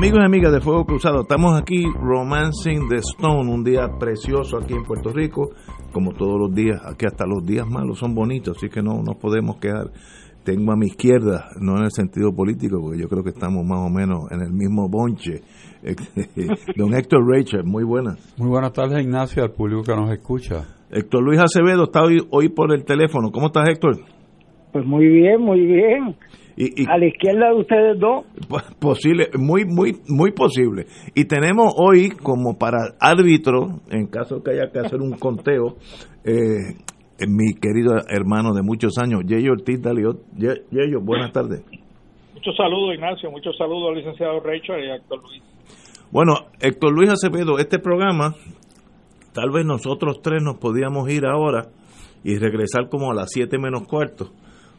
Amigos y amigas de Fuego Cruzado, estamos aquí Romancing the Stone, un día precioso aquí en Puerto Rico, como todos los días, aquí hasta los días malos son bonitos, así que no nos podemos quedar. Tengo a mi izquierda, no en el sentido político, porque yo creo que estamos más o menos en el mismo bonche. Don Héctor Rachel, muy buenas. Muy buenas tardes, Ignacio, al público que nos escucha. Héctor Luis Acevedo está hoy, hoy por el teléfono. ¿Cómo estás, Héctor? Pues muy bien, muy bien. Y, y, a la izquierda de ustedes dos. Posible, muy, muy, muy posible. Y tenemos hoy como para árbitro, en caso que haya que hacer un conteo, eh, mi querido hermano de muchos años, Yeyo Ortiz Daliot. Yeyo, buenas tardes. Muchos saludos, Ignacio. Muchos saludos al licenciado Rachel y a Héctor Luis. Bueno, Héctor Luis Acevedo, este programa, tal vez nosotros tres nos podíamos ir ahora y regresar como a las 7 menos cuarto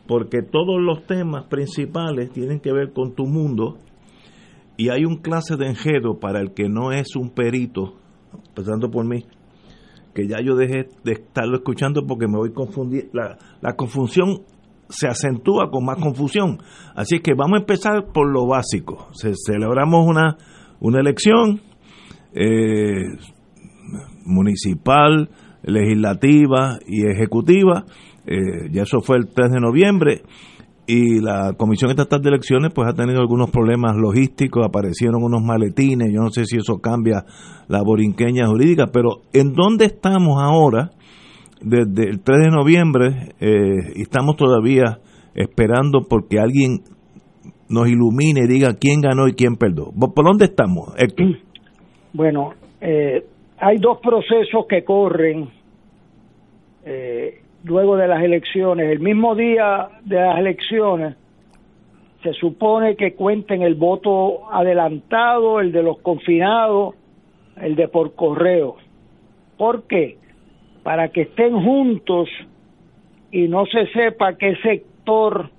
porque todos los temas principales tienen que ver con tu mundo y hay un clase de enjedo para el que no es un perito, empezando por mí, que ya yo dejé de estarlo escuchando porque me voy confundir, la, la confusión se acentúa con más confusión. Así que vamos a empezar por lo básico. Se, celebramos una, una elección eh, municipal, legislativa y ejecutiva eh, ya eso fue el 3 de noviembre y la Comisión Estatal de Elecciones pues ha tenido algunos problemas logísticos, aparecieron unos maletines, yo no sé si eso cambia la borinqueña jurídica, pero ¿en dónde estamos ahora? Desde el 3 de noviembre eh, estamos todavía esperando porque alguien nos ilumine y diga quién ganó y quién perdió. ¿Por dónde estamos, Héctor? Bueno, eh, hay dos procesos que corren. Eh, luego de las elecciones, el mismo día de las elecciones, se supone que cuenten el voto adelantado, el de los confinados, el de por correo. ¿Por qué? Para que estén juntos y no se sepa qué sector,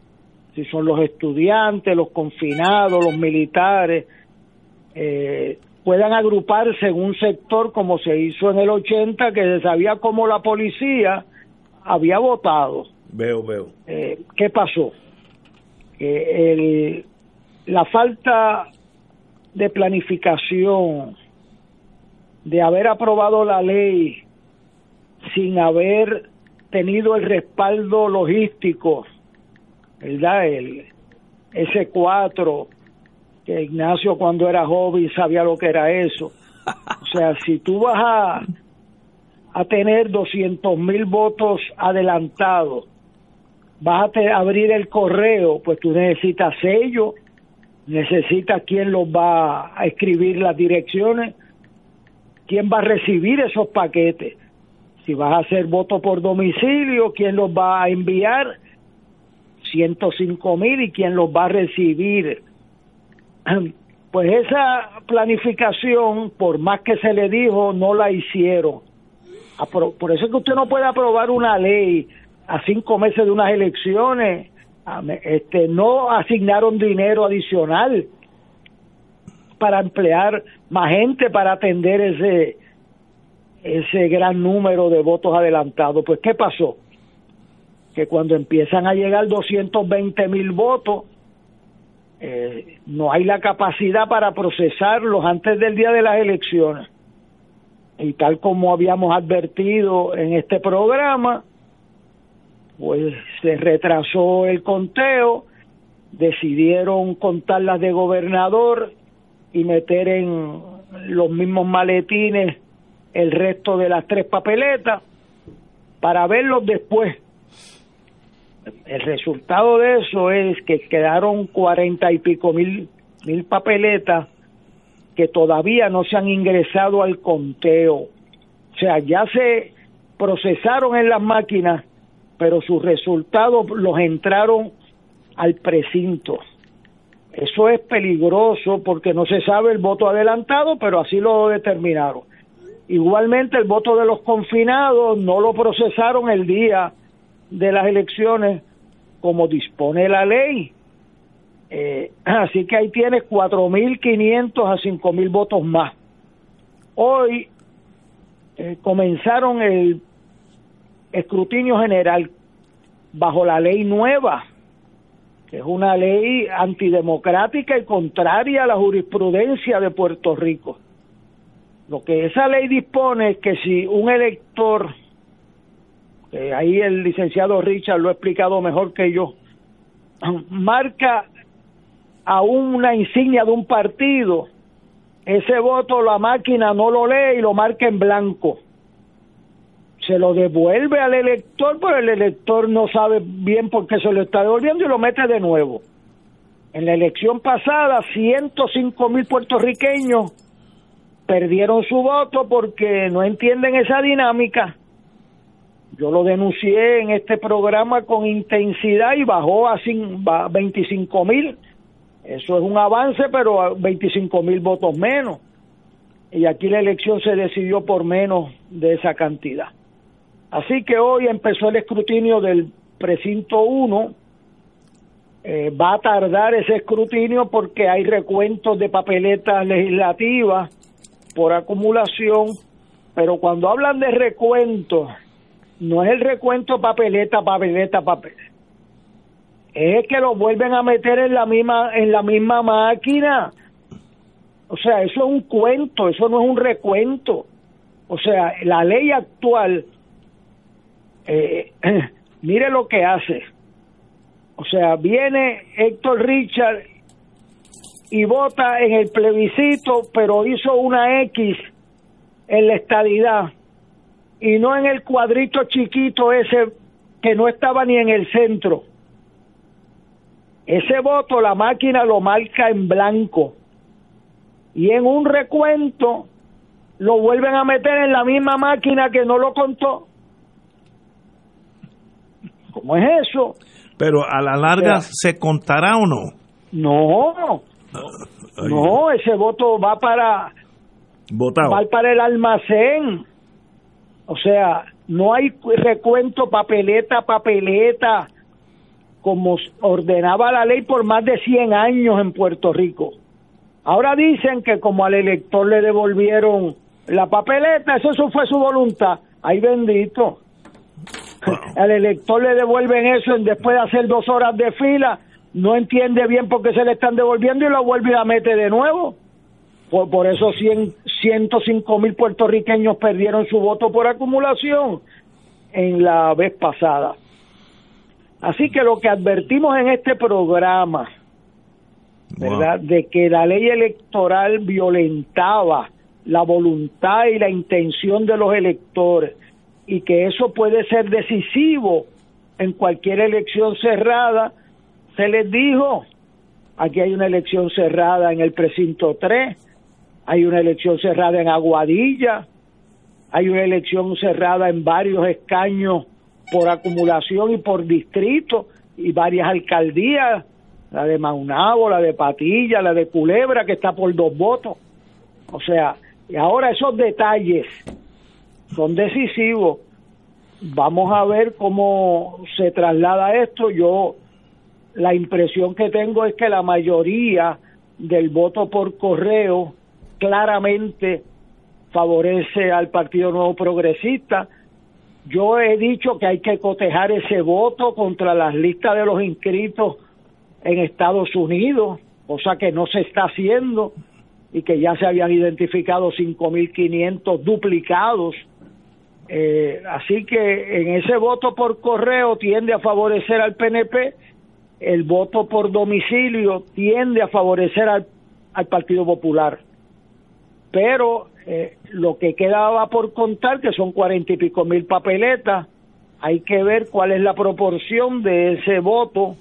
si son los estudiantes, los confinados, los militares, eh, puedan agruparse en un sector como se hizo en el 80, que se sabía cómo la policía había votado. Veo, veo. Eh, ¿Qué pasó? Que el, la falta de planificación, de haber aprobado la ley sin haber tenido el respaldo logístico, ¿verdad? El S4, que Ignacio cuando era joven sabía lo que era eso. O sea, si tú vas a a tener 200 mil votos adelantados, vas a abrir el correo, pues tú necesitas sello, necesitas quién los va a escribir las direcciones, quién va a recibir esos paquetes, si vas a hacer voto por domicilio, quién los va a enviar, 105 mil y quién los va a recibir. Pues esa planificación, por más que se le dijo, no la hicieron por eso es que usted no puede aprobar una ley a cinco meses de unas elecciones. Este, no asignaron dinero adicional para emplear más gente para atender ese ese gran número de votos adelantados. Pues, ¿qué pasó? Que cuando empiezan a llegar 220 mil votos, eh, no hay la capacidad para procesarlos antes del día de las elecciones y tal como habíamos advertido en este programa, pues se retrasó el conteo, decidieron contar las de gobernador y meter en los mismos maletines el resto de las tres papeletas para verlos después. El resultado de eso es que quedaron cuarenta y pico mil, mil papeletas que todavía no se han ingresado al conteo. O sea, ya se procesaron en las máquinas, pero sus resultados los entraron al precinto. Eso es peligroso porque no se sabe el voto adelantado, pero así lo determinaron. Igualmente el voto de los confinados no lo procesaron el día de las elecciones como dispone la ley. Eh, así que ahí tienes 4.500 a 5.000 votos más. Hoy eh, comenzaron el escrutinio general bajo la ley nueva, que es una ley antidemocrática y contraria a la jurisprudencia de Puerto Rico. Lo que esa ley dispone es que si un elector, ahí el licenciado Richard lo ha explicado mejor que yo, marca a una insignia de un partido, ese voto la máquina no lo lee y lo marca en blanco se lo devuelve al elector, pero el elector no sabe bien por qué se lo está devolviendo y lo mete de nuevo. En la elección pasada, 105 mil puertorriqueños perdieron su voto porque no entienden esa dinámica. Yo lo denuncié en este programa con intensidad y bajó a 25 mil. Eso es un avance, pero 25 mil votos menos. Y aquí la elección se decidió por menos de esa cantidad. Así que hoy empezó el escrutinio del precinto 1. Eh, va a tardar ese escrutinio porque hay recuentos de papeletas legislativas por acumulación, pero cuando hablan de recuento, no es el recuento papeleta, papeleta, papel. Es que lo vuelven a meter en la misma en la misma máquina. O sea, eso es un cuento, eso no es un recuento. O sea, la ley actual eh, mire lo que hace. O sea, viene Héctor Richard y vota en el plebiscito, pero hizo una X en la estadidad y no en el cuadrito chiquito ese que no estaba ni en el centro. Ese voto la máquina lo marca en blanco. Y en un recuento lo vuelven a meter en la misma máquina que no lo contó. ¿Cómo es eso? Pero a la larga, ¿se contará o no? No, no, ese voto va para va para el almacén. O sea, no hay recuento papeleta papeleta como ordenaba la ley por más de 100 años en Puerto Rico. Ahora dicen que como al elector le devolvieron la papeleta, eso, eso fue su voluntad. Ay bendito. Al elector le devuelven eso después de hacer dos horas de fila, no entiende bien por qué se le están devolviendo y lo vuelve a meter de nuevo. Por, por eso 100, 105 mil puertorriqueños perdieron su voto por acumulación en la vez pasada. Así que lo que advertimos en este programa, ¿verdad? De que la ley electoral violentaba la voluntad y la intención de los electores y que eso puede ser decisivo en cualquier elección cerrada, se les dijo, aquí hay una elección cerrada en el precinto 3, hay una elección cerrada en Aguadilla, hay una elección cerrada en varios escaños por acumulación y por distrito y varias alcaldías, la de Maunabo, la de Patilla, la de Culebra, que está por dos votos. O sea, y ahora esos detalles son decisivos. Vamos a ver cómo se traslada esto. Yo la impresión que tengo es que la mayoría del voto por correo claramente favorece al Partido Nuevo Progresista. Yo he dicho que hay que cotejar ese voto contra las listas de los inscritos en Estados Unidos, cosa que no se está haciendo y que ya se habían identificado 5.500 duplicados eh, así que en ese voto por correo tiende a favorecer al PNP, el voto por domicilio tiende a favorecer al, Partido Popular. Pero eh, lo que quedaba por contar, que son cuarenta y pico mil papeletas, hay que ver cuál es la proporción de ese voto,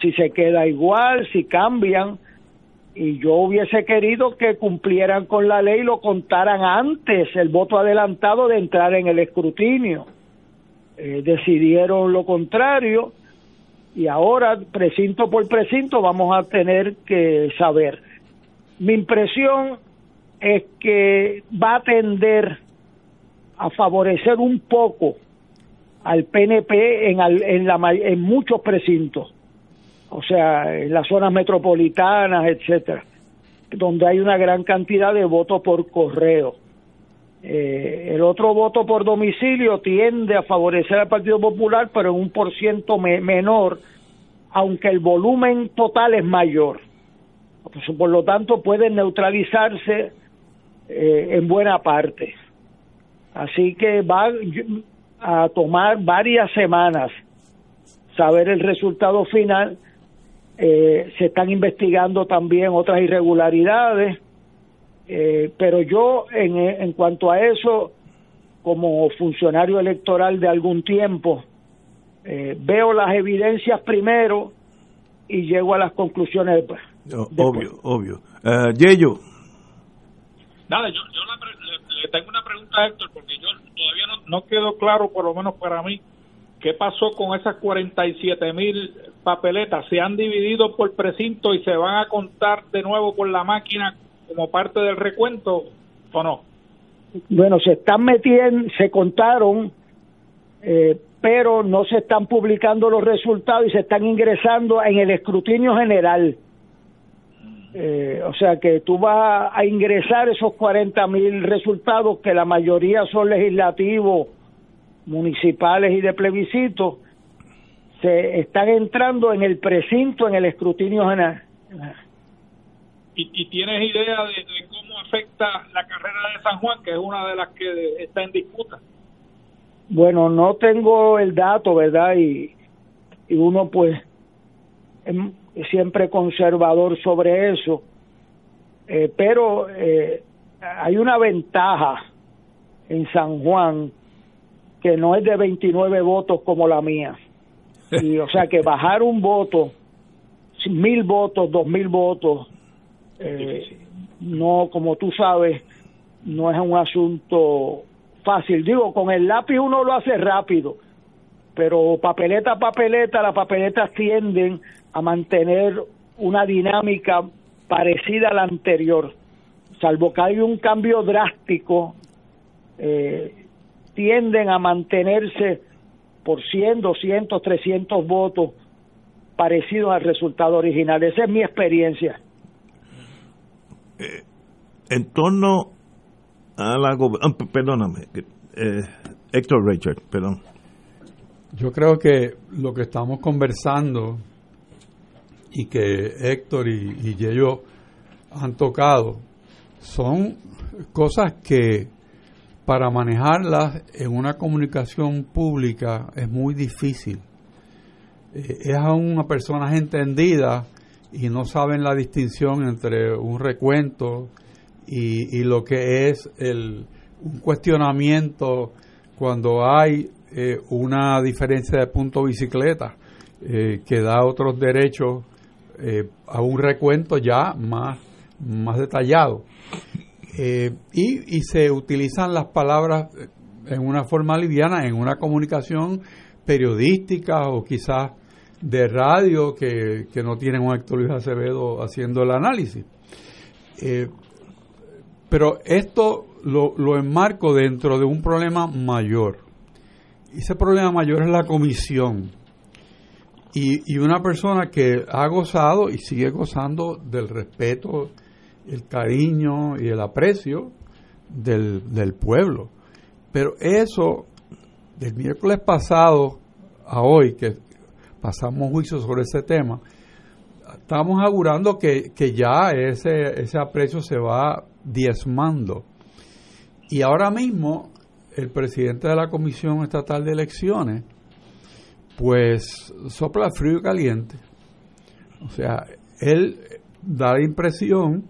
si se queda igual, si cambian, y yo hubiese querido que cumplieran con la ley y lo contaran antes el voto adelantado de entrar en el escrutinio. Eh, decidieron lo contrario Y ahora, precinto por precinto, vamos a tener que saber. Mi impresión es que va a tender a favorecer un poco al PNP en, en, la, en muchos precintos, o sea, en las zonas metropolitanas, etcétera, donde hay una gran cantidad de votos por correo. Eh, el otro voto por domicilio tiende a favorecer al Partido Popular, pero en un por ciento menor, aunque el volumen total es mayor. Pues, por lo tanto, puede neutralizarse eh, en buena parte. Así que va a tomar varias semanas saber el resultado final. Eh, se están investigando también otras irregularidades eh, pero yo, en, cuanto a eso, como funcionario electoral de algún tiempo, eh, veo las evidencias primero y llego a las conclusiones después. Obvio, obvio. Uh, Yeyo. Nada, yo, yo le, tengo una pregunta a Héctor, porque yo todavía no, no quedó claro, por lo menos para mí, qué pasó con esas 47 mil papeletas. ¿Se han dividido por precinto y se van a contar de nuevo por la máquina como parte del recuento o no? Bueno, se están metiendo, se contaron, eh, pero no se están publicando los resultados y se están ingresando en el escrutinio general. Eh, o sea que tú vas a ingresar esos 40 mil resultados, que la mayoría son legislativos, municipales y de plebiscito, se están entrando en el precinto, en el escrutinio general. ¿Y, tienes idea de, cómo afecta la carrera de San Juan, que es una de las que está en disputa? Bueno, no tengo el dato, ¿verdad? Y, y uno pues es siempre conservador sobre eso, eh, pero eh, hay una ventaja en San Juan que no es de 29 votos como la mía. Y, o sea que bajar un voto, mil votos, dos mil votos, eh, no, como tú sabes, no es un asunto fácil. Digo, con el lápiz uno lo hace rápido, pero papeleta a papeleta, las papeletas tienden a mantener una dinámica parecida a la anterior, salvo que hay un cambio drástico, eh, tienden a mantenerse por 100, 200, 300 votos parecidos al resultado original. Esa es mi experiencia. Eh, en torno a la ah, perdóname eh, Héctor Richard perdón yo creo que lo que estamos conversando y que Héctor y, y yo han tocado son cosas que para manejarlas en una comunicación pública es muy difícil. Eh, es a una persona entendida y no saben la distinción entre un recuento y, lo que es el, un cuestionamiento cuando hay eh, una diferencia de punto bicicleta eh, que da otros derechos eh, a un recuento ya más, más detallado. y, y se utilizan las palabras en una forma liviana, en una comunicación periodística o quizás de radio que, no tienen un Héctor Luis Acevedo haciendo el análisis. Eh, pero esto lo, lo enmarco dentro de un problema mayor. Ese problema mayor es la comisión. Y, y, una persona que ha gozado y sigue gozando del respeto, el cariño y el aprecio del, del pueblo. Pero eso, del miércoles pasado a hoy, que pasamos juicio sobre ese tema, estamos augurando que, ya ese, ese aprecio se va diezmando. Y ahora mismo el presidente de la Comisión Estatal de Elecciones, pues sopla frío y caliente. O sea, él da la impresión,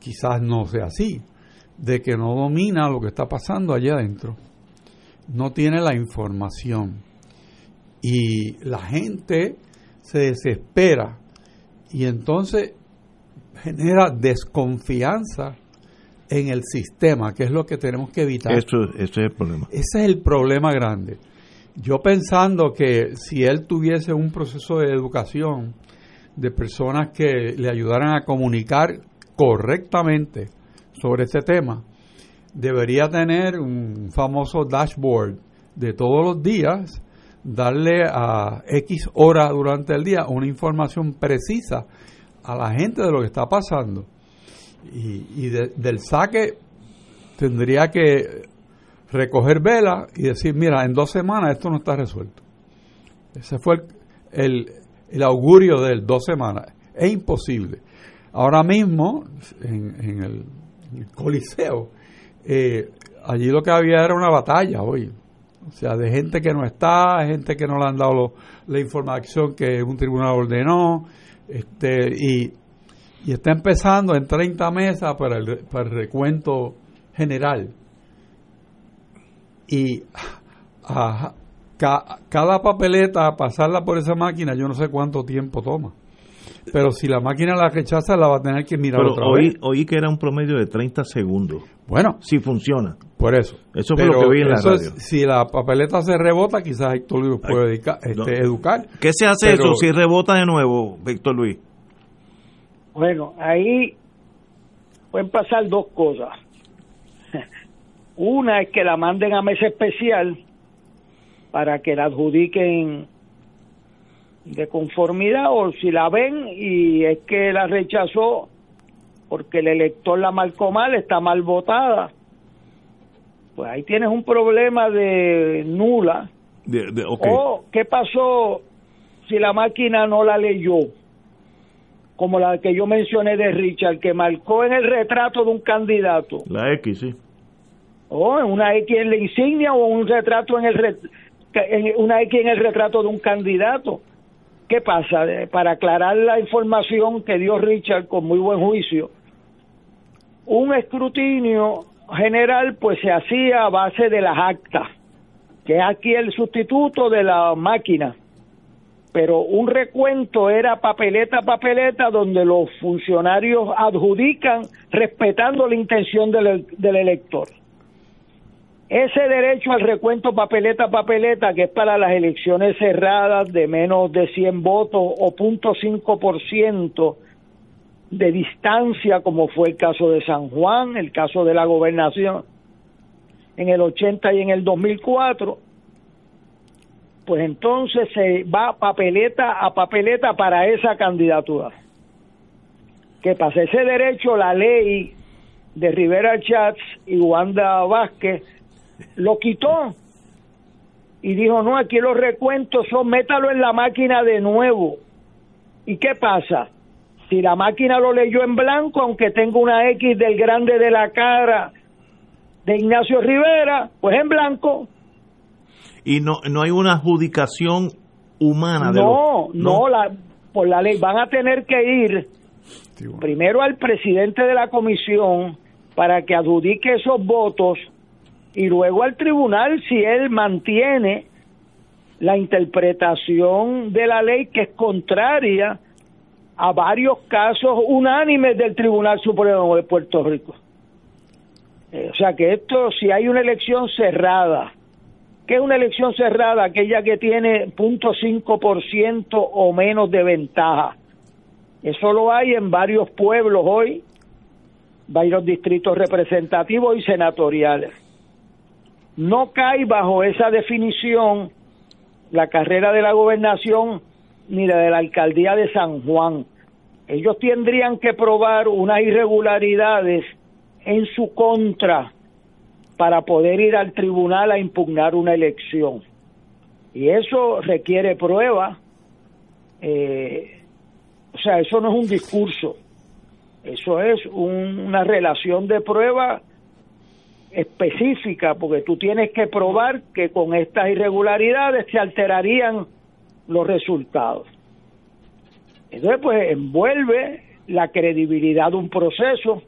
quizás no sea así, de que no domina lo que está pasando allá adentro. No tiene la información y la gente se desespera y entonces genera desconfianza en el sistema, que es lo que tenemos que evitar. Eso, ese es el problema. Ese es el problema grande. Yo pensando que si él tuviese un proceso de educación de personas que le ayudaran a comunicar correctamente sobre este tema, debería tener un famoso dashboard de todos los días, darle a X hora durante el día una información precisa a la gente de lo que está pasando. Y, del saque tendría que recoger vela y decir, mira, en dos semanas esto no está resuelto. Ese fue el, augurio de dos semanas. Es imposible. Ahora mismo, en, el, Coliseo, eh, allí lo que había era una batalla hoy. O sea, de gente que no está, gente que no le han dado la información que un tribunal ordenó, este, y, y está empezando en 30 mesas para el, para el recuento general y a, cada papeleta, pasarla por esa máquina, yo no sé cuánto tiempo toma. Pero si la máquina la rechaza, la va a tener que mirar otra oí, vez. Oí que era un promedio de 30 segundos. Bueno. Si funciona. Por eso. Eso fue lo que vi en la radio. si la papeleta se rebota, quizás Héctor Luis puede este, educar. ¿Qué se hace eso si rebota de nuevo, Víctor Luis? Bueno, ahí pueden pasar dos cosas. Una es que la manden a mesa especial para que la adjudiquen de conformidad o si la ven y es que la rechazó porque el elector la marcó mal, está mal votada, pues ahí tienes un problema de nula. O qué pasó si la máquina no la leyó, como la que yo mencioné de Richard, que marcó en el retrato de un candidato. La X, sí o una X en la insignia o un retrato en el una X en el retrato de un candidato. ¿Qué pasa? Para aclarar la información que dio Richard con muy buen juicio, un escrutinio general pues se hacía a base de las actas, que es aquí el sustituto de la máquina. Pero un recuento era papeleta a papeleta donde los funcionarios adjudican respetando la intención del, del elector. Ese derecho al recuento papeleta papeleta, que es para las elecciones cerradas de menos de 100 votos o 0.5% de distancia, como fue el caso de San Juan, el caso de la gobernación en el 80 y en el 2004, pues entonces se va papeleta a papeleta para esa candidatura. ¿Qué pasa? Ese derecho, la ley de Rivera Chats y Wanda Vázquez lo quitó y dijo, no, aquí los recuentos son, métalo en la máquina de nuevo. ¿Y qué pasa? Si la máquina lo leyó en blanco, aunque tenga una X del grande de la cara de Ignacio Rivera, pues en blanco. Y no, no hay una adjudicación humana de no, no, la, por la ley van a tener que ir primero al presidente de la comisión para que adjudique esos votos y luego al tribunal si él mantiene la interpretación de la ley que es contraria a varios casos unánimes del Tribunal Supremo de Puerto Rico. Eh, o sea que esto, si hay una elección cerrada, ¿qué es una elección cerrada? Aquella que tiene .5% o menos de ventaja. Eso lo hay en varios pueblos hoy, varios distritos representativos y senatoriales no cae bajo esa definición la carrera de la gobernación ni la de la alcaldía de San Juan. Ellos tendrían que probar unas irregularidades en su contra para poder ir al tribunal a impugnar una elección. Y eso requiere prueba. Eh, o sea, eso no es un discurso, eso es una relación de prueba específica, porque tú tienes que probar que con estas irregularidades se alterarían los resultados. Entonces, pues envuelve la credibilidad de un proceso,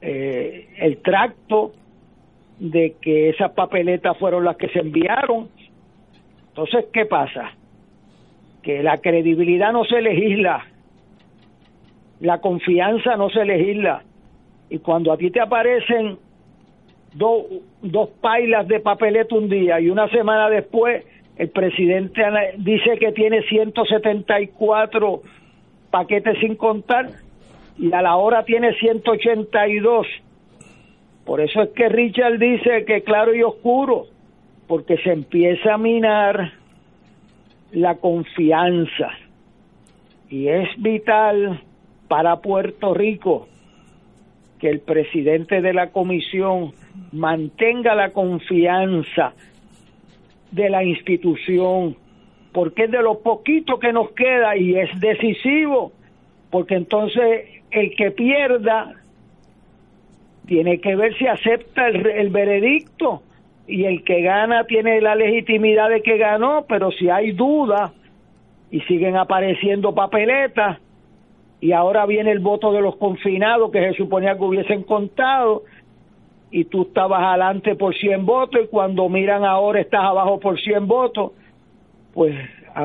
eh, el tracto de que esas papeletas fueron las que se enviaron. Entonces, ¿qué pasa? Que la credibilidad no se legisla, la confianza no se legisla. Y cuando a ti te aparecen dos, dos pailas de papeleta un día y una semana después el presidente dice que tiene 174 paquetes sin contar y a la hora tiene 182. Por eso es que Richard dice que claro y oscuro, porque se empieza a minar la confianza y es vital para Puerto Rico que el presidente de la comisión mantenga la confianza de la institución, porque es de lo poquito que nos queda y es decisivo, porque entonces el que pierda tiene que ver si acepta el, el veredicto y el que gana tiene la legitimidad de que ganó, pero si hay duda y siguen apareciendo papeletas y ahora viene el voto de los confinados que se suponía que hubiesen contado y tú estabas adelante por 100 votos y cuando miran ahora estás abajo por 100 votos, pues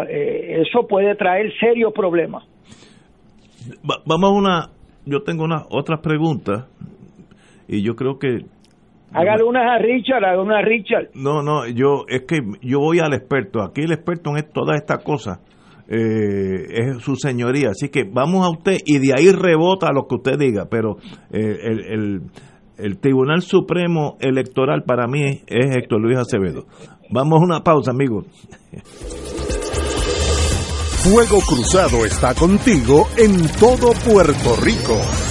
eh, eso puede traer serios problemas. vamos a una, yo tengo unas otras preguntas y yo creo que Hágale unas a Richard, hágale unas a Richard. No, no, yo es que yo voy al experto. Aquí el experto en todas estas cosas eh, es su señoría. Así que vamos a usted y de ahí rebota lo que usted diga. Pero eh, el, el, Tribunal Supremo Electoral para mí es Héctor Luis Acevedo. Vamos a una pausa, amigos. Fuego Cruzado está contigo en todo Puerto Rico.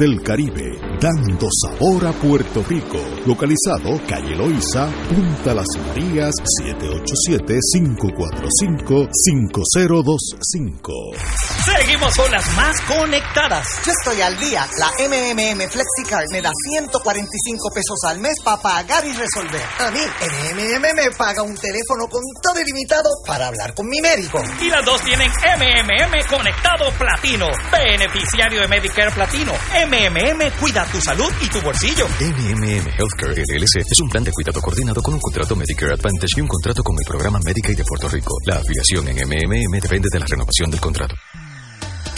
del Caribe, dando sabor a Puerto Rico. Localizado calle Loiza, Punta Las Marías, 787-545-5025. Seguimos con las más conectadas. Yo estoy al día. La MMM FlexiCard me da 145 pesos al mes para pagar y resolver. A mí, MMM me paga un teléfono con todo ilimitado para hablar con mi médico. Y las dos tienen MMM Conectado Platino. Beneficiario de Medicare Platino. MMM cuida tu salud y tu bolsillo. MMM Healthcare LLC es un plan de cuidado coordinado con un contrato Medicare Advantage y un contrato con el programa Medicaid de Puerto Rico. La afiliación en MMM depende de la renovación del contrato.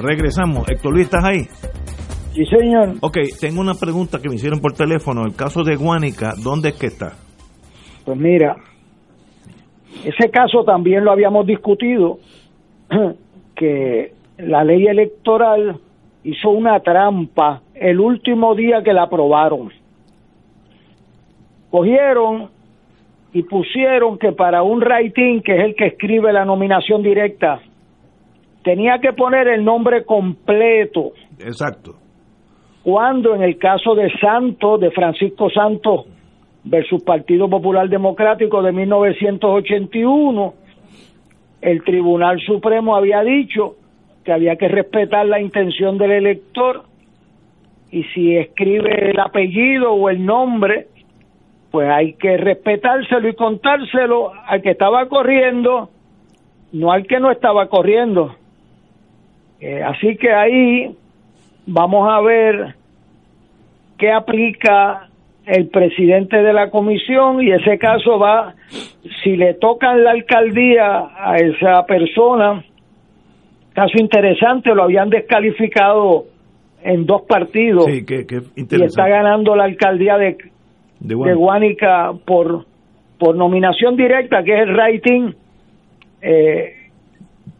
Regresamos. Héctor Luis, ¿estás ahí? Sí, señor. Ok, tengo una pregunta que me hicieron por teléfono. El caso de Guánica, ¿dónde es que está? Pues mira, ese caso también lo habíamos discutido, que la ley electoral hizo una trampa el último día que la aprobaron. Cogieron y pusieron que para un rating, que es el que escribe la nominación directa, tenía que poner el nombre completo. Exacto. Cuando en el caso de Santos, de Francisco Santos versus Partido Popular Democrático de 1981, el Tribunal Supremo había dicho que había que respetar la intención del elector y si escribe el apellido o el nombre, pues hay que respetárselo y contárselo al que estaba corriendo, no al que no estaba corriendo. Eh, así que ahí vamos a ver qué aplica el presidente de la comisión y ese caso va, si le tocan la alcaldía a esa persona, caso interesante, lo habían descalificado en dos partidos Sí, y está ganando la alcaldía de, De. Guánica por, por nominación directa, que es el rating, eh,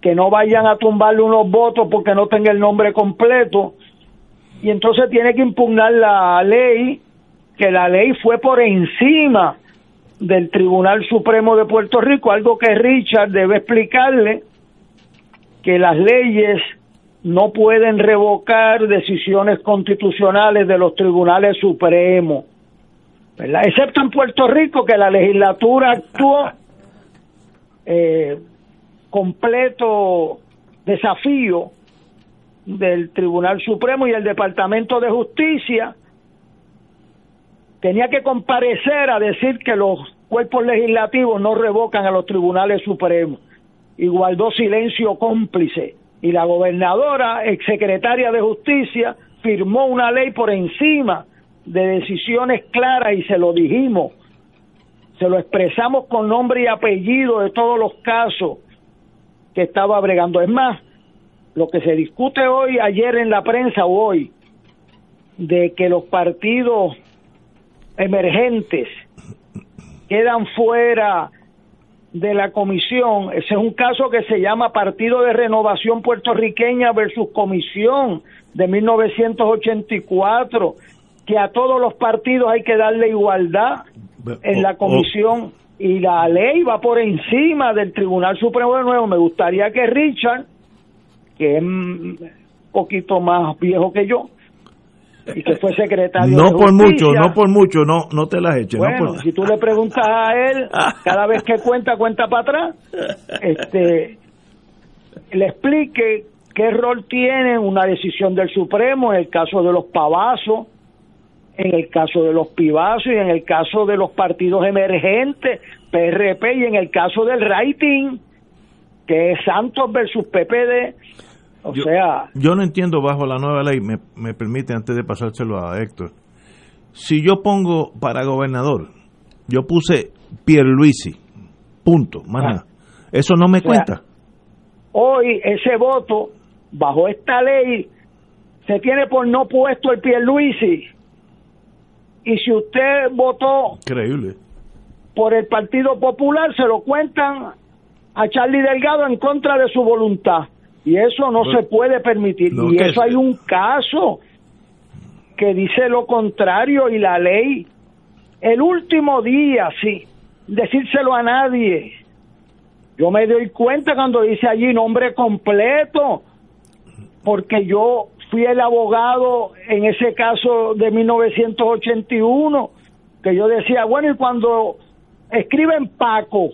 que no vayan a tumbarle unos votos porque no tenga el nombre completo, y entonces tiene que impugnar la ley, que la ley fue por encima del Tribunal Supremo de Puerto Rico, algo que Richard debe explicarle, que las leyes no pueden revocar decisiones constitucionales de los tribunales supremos. ¿verdad? Excepto en Puerto Rico, que la legislatura actuó eh, completo desafío del Tribunal Supremo y el Departamento de Justicia tenía que comparecer a decir que los cuerpos legislativos no revocan a los tribunales supremos. Y guardó silencio cómplice. Y la gobernadora, exsecretaria de Justicia, firmó una ley por encima de decisiones claras y se lo dijimos, se lo expresamos con nombre y apellido de todos los casos que estaba bregando. Es más, lo que se discute hoy, ayer en la prensa o hoy, de que los partidos emergentes quedan fuera de la comisión. Ese es un caso que se llama Partido de Renovación Puertorriqueña versus Comisión de 1984, que a todos los partidos hay que darle igualdad en la comisión y la ley va por encima del Tribunal Supremo de nuevo. Me gustaría que Richard, que es un poquito más viejo que yo, y que fue secretario No de por mucho, no por mucho, no, no te las eches. no bueno, por- si tú le preguntas a él, cada vez que cuenta, cuenta para atrás, este, le explique qué rol tiene una decisión del Supremo en el caso de los pavazos, en el caso de los pibazos y en el caso de los partidos emergentes, PRP, y en el caso del rating, que es Santos versus PPD. O yo, sea, yo no entiendo bajo la nueva ley, me, me permite antes de pasárselo a Héctor. Si yo pongo para gobernador, yo puse Pierluisi, punto, más Ah. nada. Eso no me O sea, cuenta. hoy ese voto, bajo esta ley, se tiene por no puesto el Pierluisi. Y si usted votó Increíble. por el Partido Popular, se lo cuentan a Charlie Delgado en contra de su voluntad. Y eso no Pues, se puede permitir. no, y eso es- hay un caso que dice lo contrario y la ley. El último día, sí, decírselo a nadie. Yo me doy cuenta cuando dice allí nombre completo, porque yo fui el abogado en ese caso de 1981, que yo decía, bueno, y cuando escriben Paco,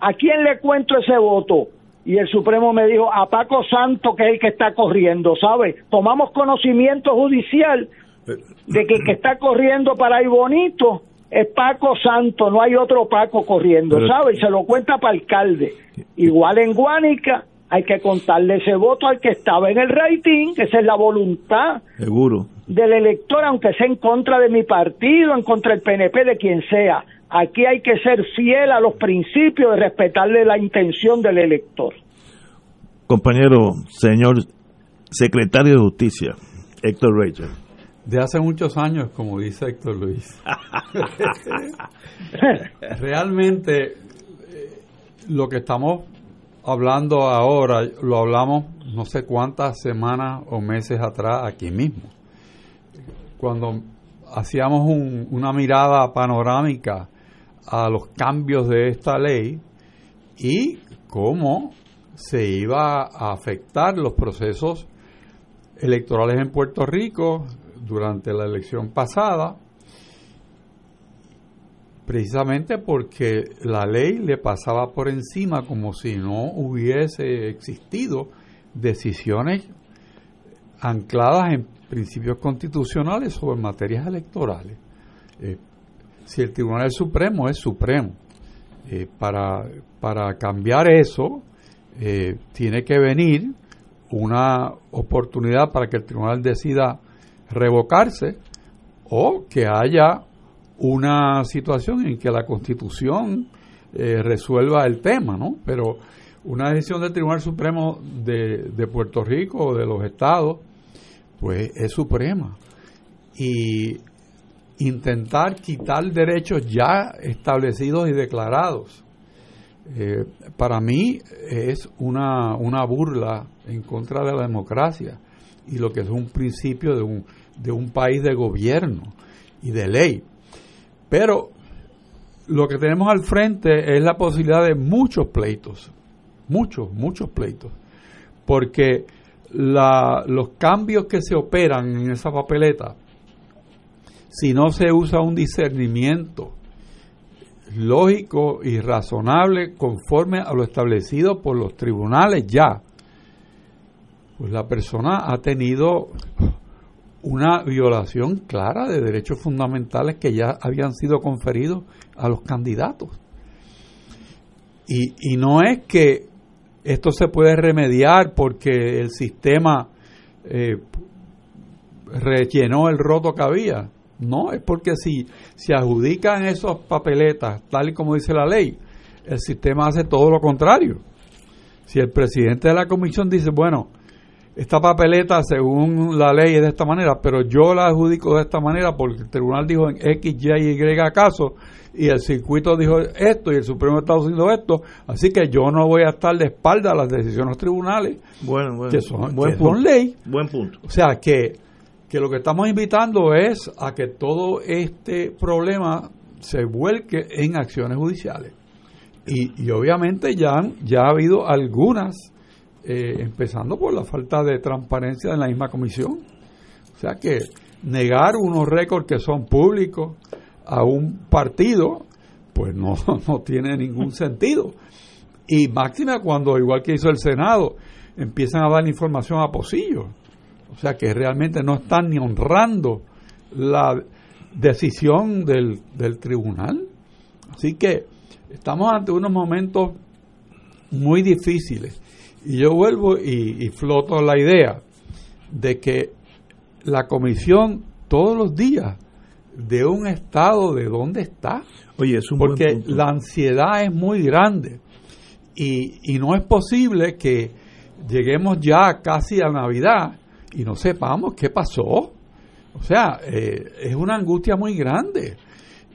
¿a quién le cuento ese voto? Y el Supremo me dijo, a Paco Santo, que es el que está corriendo, ¿sabe? Tomamos conocimiento judicial de que el que está corriendo para ahí bonito es Paco Santo, no hay otro Paco corriendo, ¿sabe? Y se lo cuenta para alcalde. Igual en Guánica hay que contarle ese voto al que estaba en el rating, que esa es la voluntad Seguro. del elector, aunque sea en contra de mi partido, en contra del PNP, de quien sea. Aquí hay que ser fiel a los principios de respetarle la intención del elector. Compañero, señor secretario de Justicia, Héctor Rachel. De hace muchos años, como dice Héctor Luis. Realmente, eh, lo que estamos hablando ahora, lo hablamos no sé cuántas semanas o meses atrás aquí mismo. Cuando hacíamos un- una mirada panorámica a los cambios de esta ley y cómo se iba a afectar los procesos electorales en Puerto Rico durante la elección pasada, precisamente porque la ley le pasaba por encima como si no hubiese existido decisiones ancladas en principios constitucionales sobre materias electorales. Eh, si el Tribunal Supremo es supremo, eh, para, para cambiar eso eh, tiene que venir una oportunidad para que el tribunal decida revocarse o que haya una situación en que la constitución eh, resuelva el tema, ¿no? Pero una decisión del Tribunal Supremo de, Puerto Rico o de los estados, pues es suprema. Y intentar quitar derechos ya establecidos y declarados, eh, para mí es una, una burla en contra de la democracia y lo que es un principio de un, de un país de gobierno y de ley. Pero lo que tenemos al frente es la posibilidad de muchos pleitos, muchos, muchos pleitos, porque los cambios que se operan en esa papeleta, si no se usa un discernimiento lógico y razonable conforme a lo establecido por los tribunales ya, pues la persona ha tenido una violación clara de derechos fundamentales que ya habían sido conferidos a los candidatos. Y, y no es que esto se puede remediar porque el sistema eh, rellenó el roto que había. No, es porque si se adjudican esas papeletas, tal y como dice la ley, el sistema hace todo lo contrario. Si el presidente de la comisión dice, bueno, esta papeleta según la ley es de esta manera, pero yo la adjudico de esta manera porque el tribunal dijo en X, Y y caso y el circuito dijo esto y el Supremo está haciendo esto, así que yo no voy a estar de espalda a las decisiones de los tribunales bueno, bueno, que son, buen que punto. son ley. Buen punto. O sea que, que lo que estamos invitando es a que todo este problema se vuelque en acciones judiciales. Y, y obviamente ya, han- ya ha habido algunas, eh, empezando por la falta de transparencia en la misma comisión. O sea que negar unos récords que son públicos a un partido, pues no, no tiene ningún sentido. Y máxima cuando, igual que hizo el Senado, empiezan a dar información a pocillo. O sea que realmente no están ni honrando la decisión del, del tribunal. Así que estamos ante unos momentos muy difíciles. Y yo vuelvo y, y floto la idea de que la comisión todos los días de un estado de dónde está. Oye, es un buen Porque punto. la ansiedad es muy grande y, y no es posible que lleguemos ya casi a Navidad y no sepamos qué pasó. O sea, eh, es una angustia muy grande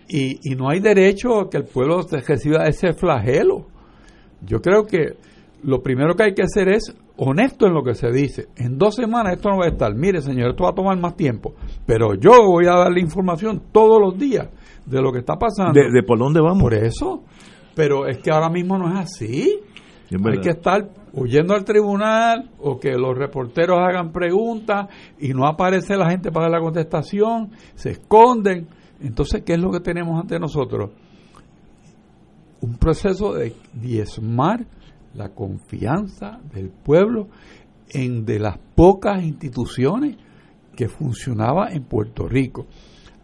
y, y no hay derecho a que el pueblo reciba ese flagelo. Yo creo que lo primero que hay que hacer es honesto en lo que se dice. En dos semanas esto no va a estar. Mire, señor, esto va a tomar más tiempo. Pero yo voy a darle información todos los días de lo que está pasando. De, de por dónde vamos. Por eso. Pero es que ahora mismo no es así. Es Hay que estar huyendo al tribunal o que los reporteros hagan preguntas y no aparece la gente para dar la contestación, se esconden. Entonces, ¿qué es lo que tenemos ante nosotros? Un proceso de diezmar la confianza del pueblo en de las pocas instituciones que funcionaba en Puerto Rico.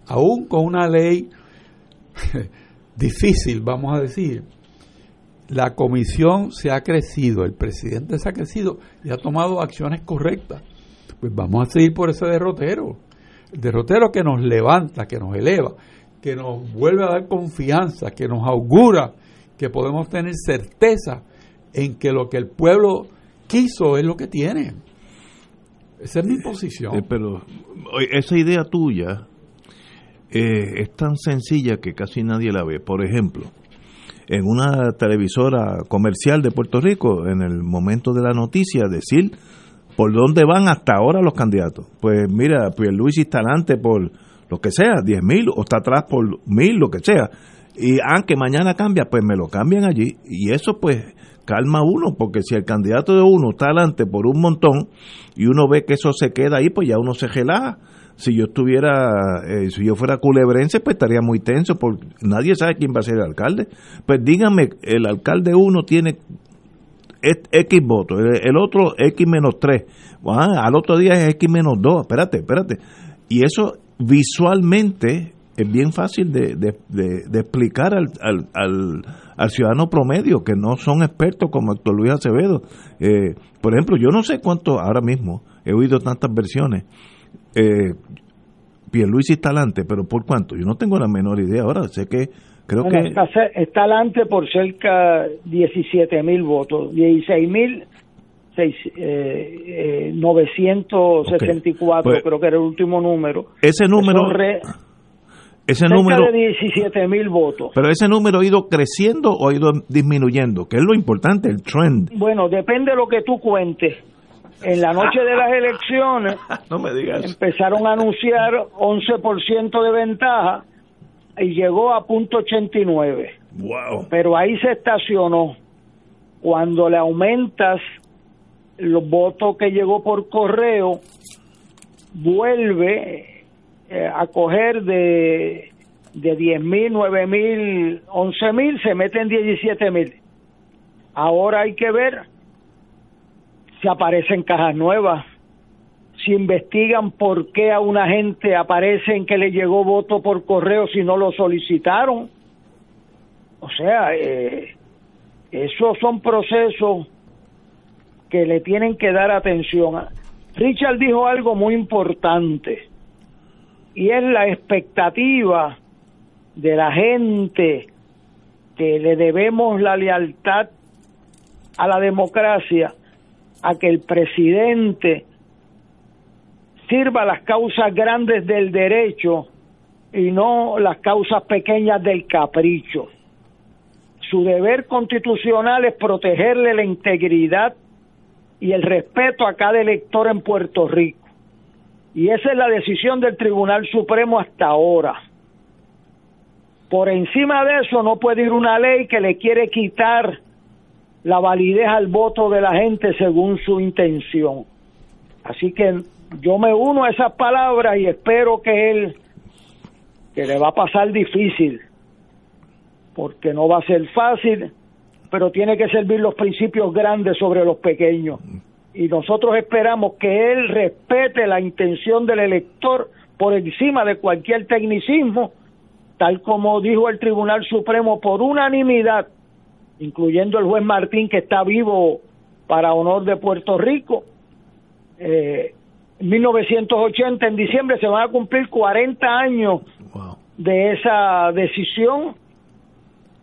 Aún con una ley difícil, vamos a decir, la comisión se ha crecido, el presidente se ha crecido y ha tomado acciones correctas. Pues vamos a seguir por ese derrotero. El derrotero que nos levanta, que nos eleva, que nos vuelve a dar confianza, que nos augura que podemos tener certeza en que lo que el pueblo quiso es lo que tiene. Esa es mi posición. Eh, pero esa idea tuya eh, es tan sencilla que casi nadie la ve. Por ejemplo, en una televisora comercial de Puerto Rico, en el momento de la noticia, decir por dónde van hasta ahora los candidatos. Pues mira, Luis está adelante por lo que sea, 10 mil, o está atrás por mil, lo que sea. Y aunque mañana cambia, pues me lo cambian allí. Y eso pues calma uno, porque si el candidato de uno está adelante por un montón y uno ve que eso se queda ahí, pues ya uno se relaja. Si yo estuviera, eh, si yo fuera culebrense, pues estaría muy tenso, porque nadie sabe quién va a ser el alcalde. Pues dígame, el alcalde uno tiene X votos, el, otro X menos 3, al otro día es X menos 2, espérate, espérate. Y eso visualmente es bien fácil de, de, de, explicar al, al, al, al, ciudadano promedio que no son expertos como Héctor Luis Acevedo. Eh, por ejemplo, yo no sé cuánto ahora mismo, he oído tantas versiones. Eh, Pierluisi está adelante, pero ¿por cuánto? Yo no tengo la menor idea ahora. Sé que creo que... Está, está adelante por cerca de 17 mil votos, 16 mil eh, 964 pues, creo que era el último número. Ese número... ese número de 17 mil votos. Pero ese número ha ido creciendo o ha ido disminuyendo, que es lo importante, el trend. Bueno, depende de lo que tú cuentes. En la noche de las elecciones no me digas. empezaron a anunciar 11% de ventaja y llegó a punto 89. Wow. Pero ahí se estacionó. Cuando le aumentas los votos que llegó por correo, vuelve eh, a coger de, de 10 mil, 9 mil, 11 mil, se mete en 17 mil. Ahora hay que ver si aparecen cajas nuevas, si investigan por qué a una gente aparecen que le llegó voto por correo si no lo solicitaron. O sea, eh, esos son procesos que le tienen que dar atención. Richard dijo algo muy importante y es la expectativa de la gente que le debemos la lealtad a la democracia, a que el presidente sirva las causas grandes del derecho y no las causas pequeñas del capricho. Su deber constitucional es protegerle la integridad y el respeto a cada elector en Puerto Rico. Y esa es la decisión del Tribunal Supremo hasta ahora. Por encima de eso no puede ir una ley que le quiere quitar la validez al voto de la gente según su intención. Así que yo me uno a esas palabras y espero que él, que le va a pasar difícil, porque no va a ser fácil, pero tiene que servir los principios grandes sobre los pequeños. Y nosotros esperamos que él respete la intención del elector por encima de cualquier tecnicismo, tal como dijo el Tribunal Supremo por unanimidad, incluyendo el juez Martín, que está vivo para honor de Puerto Rico. Eh, en 1980, en diciembre, se van a cumplir 40 años de esa decisión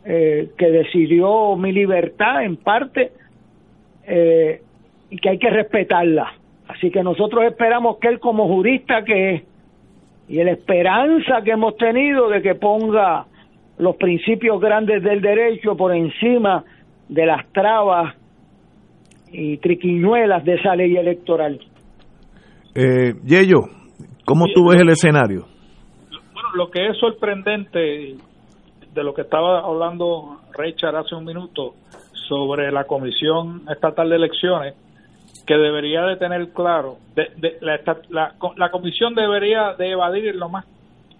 eh, que decidió mi libertad en parte eh, y que hay que respetarla. Así que nosotros esperamos que él como jurista que es y la esperanza que hemos tenido de que ponga los principios grandes del derecho por encima de las trabas y triquiñuelas de esa ley electoral. Eh, Yello, ¿cómo tú ves el escenario? Bueno, lo que es sorprendente de lo que estaba hablando Richard hace un minuto sobre la Comisión Estatal de Elecciones, que debería de tener claro, de, la, la, Comisión debería de evadir en lo más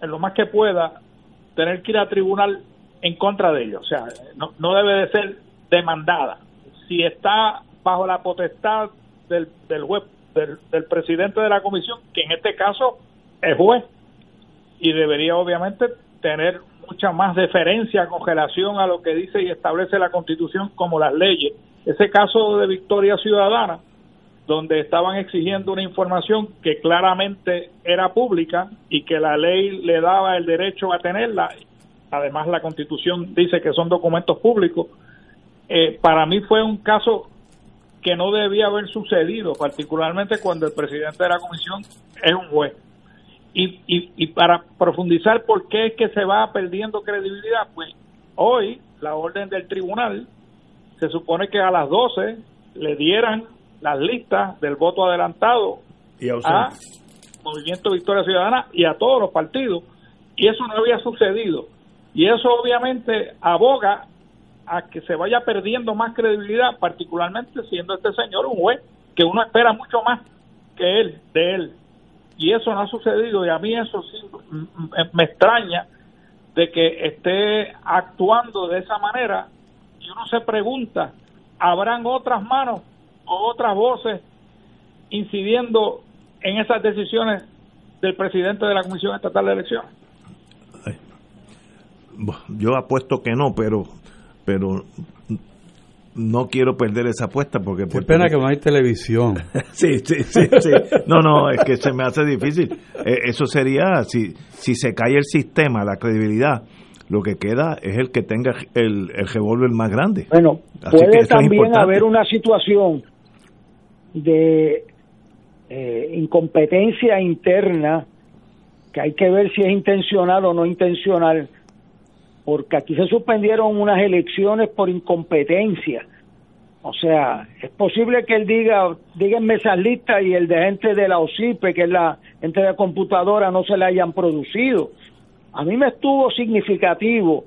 lo más que pueda tener que ir a tribunal en contra de ellos, o sea, no, no debe de ser demandada. Si está bajo la potestad del, del juez, del, del presidente de la comisión, que en este caso es juez, y debería obviamente tener mucha más deferencia con relación a lo que dice y establece la Constitución como las leyes. Ese caso de Victoria Ciudadana, donde estaban exigiendo una información que claramente era pública y que la ley le daba el derecho a tenerla, además la Constitución dice que son documentos públicos, eh, para mí fue un caso que no debía haber sucedido, particularmente cuando el presidente de la comisión es un juez. Y, y, para profundizar por qué es que se va perdiendo credibilidad, pues hoy la orden del tribunal se supone que a las 12 le dieran las listas del voto adelantado y a Movimiento Victoria Ciudadana y a todos los partidos. Y eso no había sucedido. Y eso obviamente aboga a que se vaya perdiendo más credibilidad particularmente siendo este señor un juez que uno espera mucho más que él de él. Y eso no ha sucedido. Y a mí eso sí me extraña de que esté actuando de esa manera. Y uno se pregunta, ¿habrán otras manos otras voces incidiendo en esas decisiones del presidente de la Comisión Estatal de Elecciones? yo apuesto que no, pero pero no quiero perder esa apuesta porque Qué pena que no hay televisión. sí, sí, sí, sí. No, no, es que se me hace difícil. Eh, eso sería, si, si se cae el sistema, la credibilidad, lo que queda es el que tenga el, el revólver más grande. Bueno, puede también haber una situación de eh, incompetencia interna que hay que ver si es intencional o no intencional porque aquí se suspendieron unas elecciones por incompetencia. O sea, es posible que él diga, díganme esas listas y el de gente de la OCIPE, que es la gente de computadora, no se le hayan producido. A mí me estuvo significativo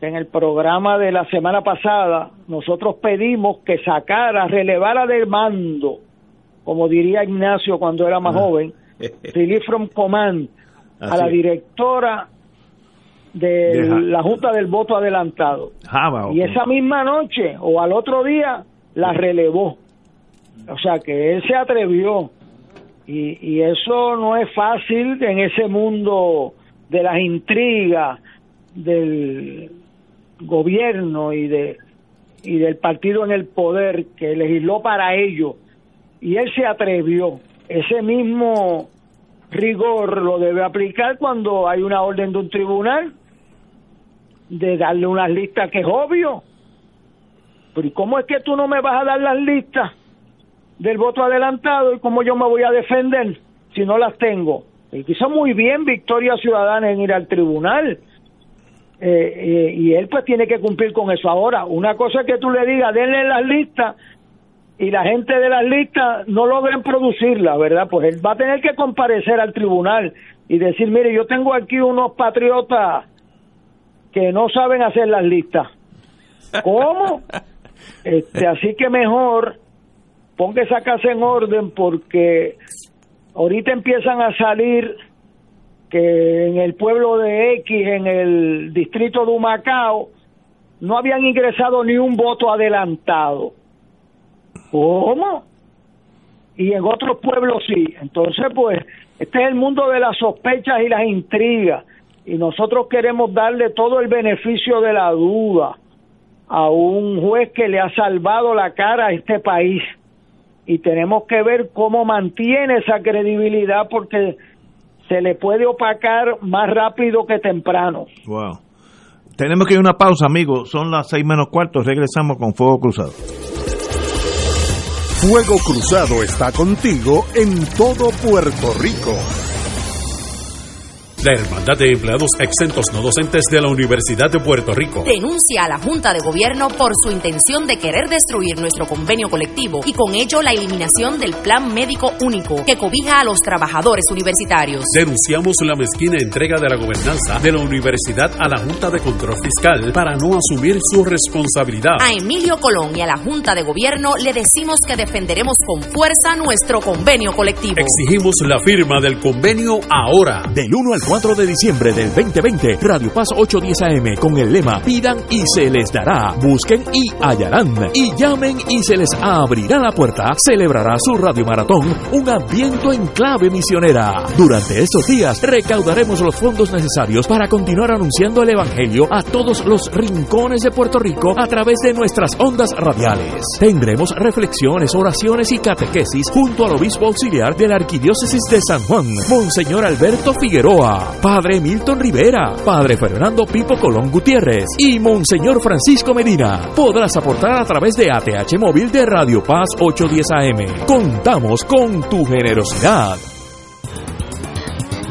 que en el programa de la semana pasada nosotros pedimos que sacara, relevara del mando, como diría Ignacio cuando era más ah. joven, Relief from Command, a la directora de la Junta del Voto Adelantado. Y esa misma noche o al otro día la relevó. O sea que él se atrevió. Y, y eso no es fácil en ese mundo de las intrigas del gobierno y de y del partido en el poder que legisló para ello y él se atrevió ese mismo rigor lo debe aplicar cuando hay una orden de un tribunal de darle unas listas que es obvio. Pero ¿y cómo es que tú no me vas a dar las listas del voto adelantado y cómo yo me voy a defender si no las tengo? Y quiso muy bien Victoria Ciudadana en ir al tribunal. Eh, eh, y él pues tiene que cumplir con eso. Ahora, una cosa es que tú le digas, denle las listas y la gente de las listas no logren producirlas, ¿verdad? Pues él va a tener que comparecer al tribunal y decir, mire, yo tengo aquí unos patriotas que no saben hacer las listas. ¿Cómo? Este, así que mejor ponga esa casa en orden porque ahorita empiezan a salir que en el pueblo de X, en el distrito de Humacao, no habían ingresado ni un voto adelantado. ¿Cómo? Y en otros pueblos sí. Entonces, pues, este es el mundo de las sospechas y las intrigas y nosotros queremos darle todo el beneficio de la duda a un juez que le ha salvado la cara a este país y tenemos que ver cómo mantiene esa credibilidad porque se le puede opacar más rápido que temprano. Wow. Tenemos que ir a una pausa, amigos. Son las seis menos cuartos. Regresamos con Fuego Cruzado. Fuego Cruzado está contigo en todo Puerto Rico. La Hermandad de Empleados Exentos No Docentes de la Universidad de Puerto Rico denuncia a la Junta de Gobierno por su intención de querer destruir nuestro convenio colectivo y con ello la eliminación del Plan Médico Único que cobija a los trabajadores universitarios. Denunciamos la mezquina entrega de la gobernanza de la universidad a la Junta de Control Fiscal para no asumir su responsabilidad. A Emilio Colón y a la Junta de Gobierno le decimos que defenderemos con fuerza nuestro convenio colectivo. Exigimos la firma del convenio ahora. Del 1 al 4 de diciembre del 2020, Radio Paz 810 AM con el lema Pidan y se les dará, busquen y hallarán, y llamen y se les abrirá la puerta, celebrará su radio maratón, un ambiente en clave misionera. Durante estos días recaudaremos los fondos necesarios para continuar anunciando el Evangelio a todos los rincones de Puerto Rico a través de nuestras ondas radiales. Tendremos reflexiones, oraciones y catequesis junto al obispo auxiliar de la Arquidiócesis de San Juan, Monseñor Alberto Figueroa. Padre Milton Rivera, Padre Fernando Pipo Colón Gutiérrez y Monseñor Francisco Medina. Podrás aportar a través de ATH Móvil de Radio Paz 810 AM. Contamos con tu generosidad.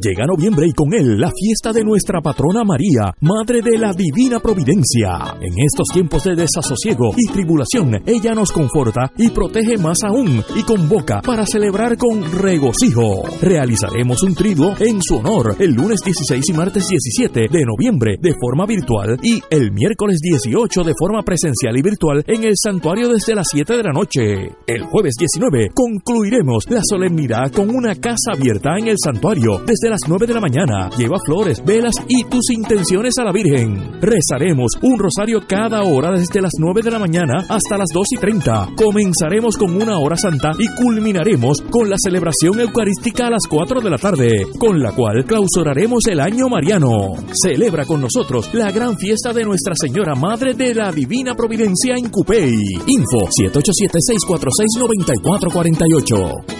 Llega noviembre y con él la fiesta de nuestra patrona María, Madre de la Divina Providencia. En estos tiempos de desasosiego y tribulación, ella nos conforta y protege más aún y convoca para celebrar con regocijo. Realizaremos un triduo en su honor el lunes 16 y martes 17 de noviembre de forma virtual y el miércoles 18 de forma presencial y virtual en el santuario desde las 7 de la noche. El jueves 19 concluiremos la solemnidad con una casa abierta en el santuario desde las 9 de la mañana. Lleva flores, velas y tus intenciones a la Virgen. Rezaremos un rosario cada hora desde las 9 de la mañana hasta las 2 y 30. Comenzaremos con una hora santa y culminaremos con la celebración eucarística a las 4 de la tarde, con la cual clausuraremos el año mariano. Celebra con nosotros la gran fiesta de Nuestra Señora Madre de la Divina Providencia en Cupey. Info 787-646-9448.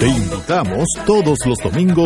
Te invitamos todos los domingos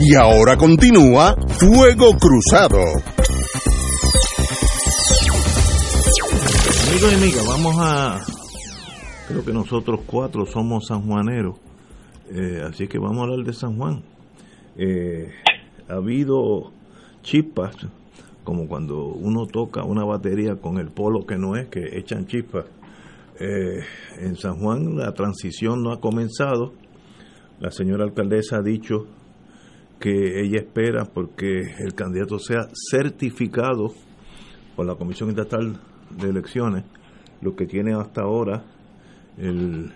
Y ahora continúa Fuego Cruzado. Amigos y amigas, vamos a... Creo que nosotros cuatro somos sanjuaneros, eh, así que vamos a hablar de San Juan. Eh, ha habido chispas, como cuando uno toca una batería con el polo que no es, que echan chispas. Eh, en San Juan la transición no ha comenzado. La señora alcaldesa ha dicho que ella espera porque el candidato sea certificado por la Comisión Estatal de Elecciones. Lo que tiene hasta ahora el,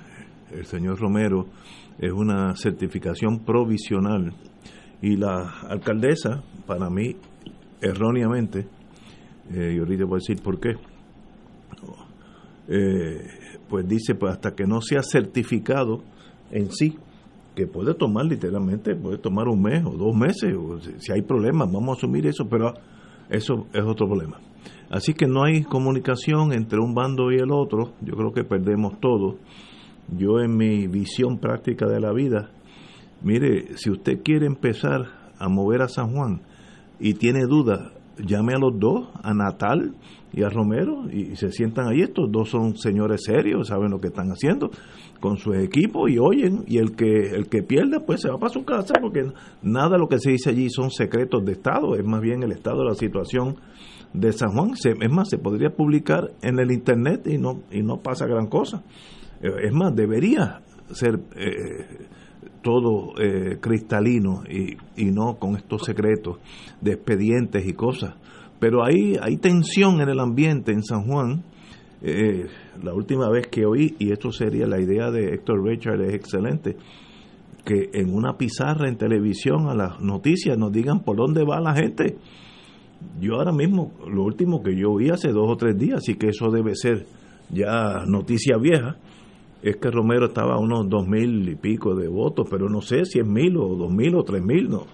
el señor Romero es una certificación provisional. Y la alcaldesa, para mí, erróneamente, eh, y ahorita voy a decir por qué, eh, pues dice, pues hasta que no sea certificado en sí, que puede tomar literalmente, puede tomar un mes o dos meses, o si, hay problemas, vamos a asumir eso, pero eso es otro problema. Así que no hay comunicación entre un bando y el otro, yo creo que perdemos todo. Yo en mi visión práctica de la vida, mire, si usted quiere empezar a mover a San Juan y tiene dudas, llame a los dos, a Natal y a Romero, y, se sientan ahí. Estos dos son señores serios, saben lo que están haciendo con su equipo y oyen. Y el que el que pierda, pues se va para su casa, porque nada de lo que se dice allí son secretos de Estado, es más bien el estado de la situación de San Juan. Se, es más, se podría publicar en el Internet y no, y no pasa gran cosa. Es más, debería ser. Eh, todo eh, cristalino y, y, no con estos secretos de expedientes y cosas. Pero hay, hay tensión en el ambiente en San Juan. Eh, la última vez que oí, y esto sería la idea de Héctor Richard, es excelente, que en una pizarra en televisión a las noticias nos digan por dónde va la gente. Yo ahora mismo, lo último que yo oí hace dos o tres días, así que eso debe ser ya noticia vieja, es que Romero estaba a unos dos mil y pico de votos, pero no sé si es mil o dos mil o tres mil, no.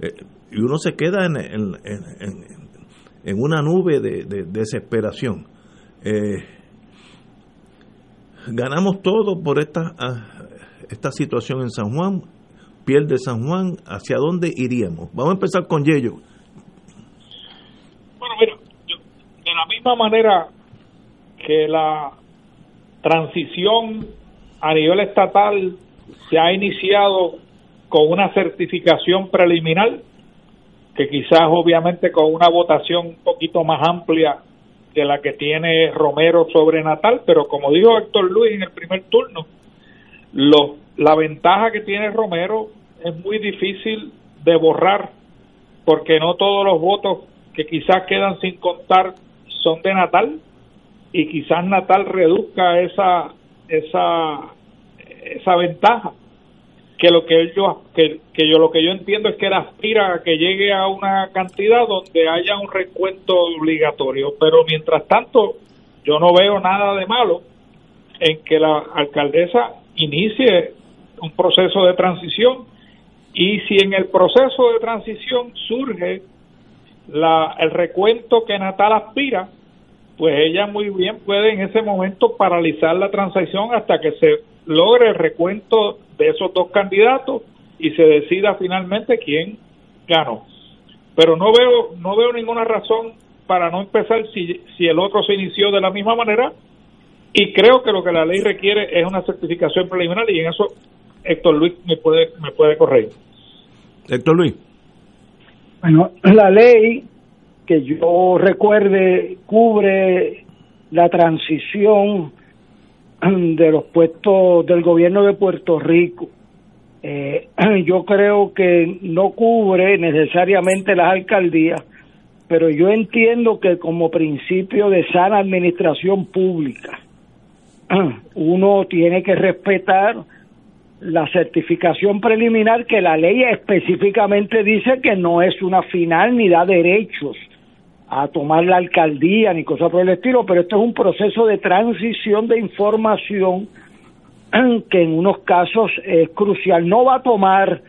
Eh, y uno se queda en, en, en, en una nube de, de, desesperación. Eh, ganamos todo por esta, esta situación en San Juan, pierde San Juan, ¿hacia dónde iríamos? Vamos a empezar con Yello. Bueno, mira, yo, de la misma manera que la transición a nivel estatal se ha iniciado con una certificación preliminar, que quizás obviamente con una votación un poquito más amplia de la que tiene Romero sobre Natal, pero como dijo Héctor Luis en el primer turno, lo, la ventaja que tiene Romero es muy difícil de borrar, porque no todos los votos que quizás quedan sin contar son de Natal, y quizás Natal reduzca esa esa esa ventaja que lo que yo que, que yo lo que yo entiendo es que él aspira a que llegue a una cantidad donde haya un recuento obligatorio. Pero mientras tanto yo no veo nada de malo en que la alcaldesa inicie un proceso de transición. Y si en el proceso de transición surge la, el recuento que Natal aspira, pues ella muy bien puede en ese momento paralizar la transacción hasta que se logre el recuento de esos dos candidatos y se decida finalmente quién ganó. Pero no veo no veo ninguna razón para no empezar si, si el otro se inició de la misma manera y creo que lo que la ley requiere es una certificación preliminar y en eso Héctor Luis me puede me puede corregir. Héctor Luis. Bueno, la ley que yo recuerde cubre la transición de los puestos del gobierno de Puerto Rico. Eh, yo creo que no cubre necesariamente las alcaldías, pero yo entiendo que como principio de sana administración pública, uno tiene que respetar la certificación preliminar que la ley específicamente dice que no es una final ni da derechos a tomar la alcaldía ni cosas por el estilo, pero esto es un proceso de transición de información que en unos casos es crucial. No va a tomar,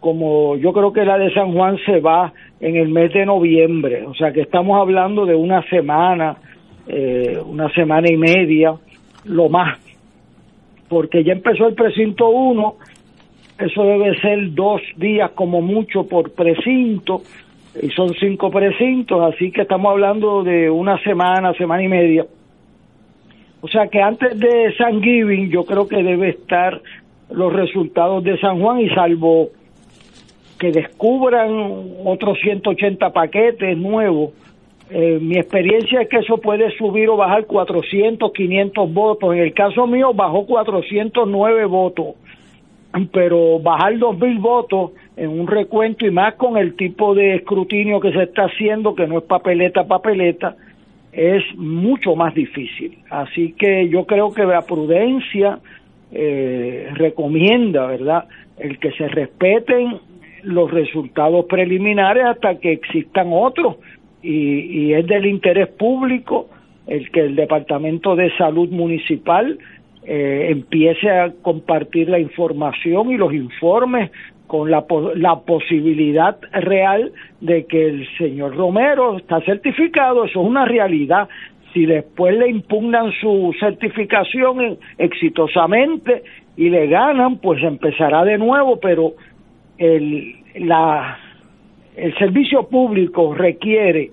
como yo creo que la de San Juan se va en el mes de noviembre, o sea que estamos hablando de una semana, eh, una semana y media, lo más, porque ya empezó el precinto 1, eso debe ser dos días como mucho por precinto, y son cinco precintos, así que estamos hablando de una semana, semana y media. O sea que antes de San Giving yo creo que debe estar los resultados de San Juan y salvo que descubran otros 180 paquetes nuevos, eh, mi experiencia es que eso puede subir o bajar 400, 500 votos. En el caso mío bajó 409 votos, pero bajar 2.000 votos en un recuento y más con el tipo de escrutinio que se está haciendo, que no es papeleta papeleta, es mucho más difícil. Así que yo creo que la prudencia eh, recomienda, ¿verdad?, el que se respeten los resultados preliminares hasta que existan otros y, y es del interés público el que el Departamento de Salud Municipal eh, empiece a compartir la información y los informes con la, la posibilidad real de que el señor Romero está certificado, eso es una realidad. Si después le impugnan su certificación exitosamente y le ganan, pues empezará de nuevo, pero el, la, el servicio público requiere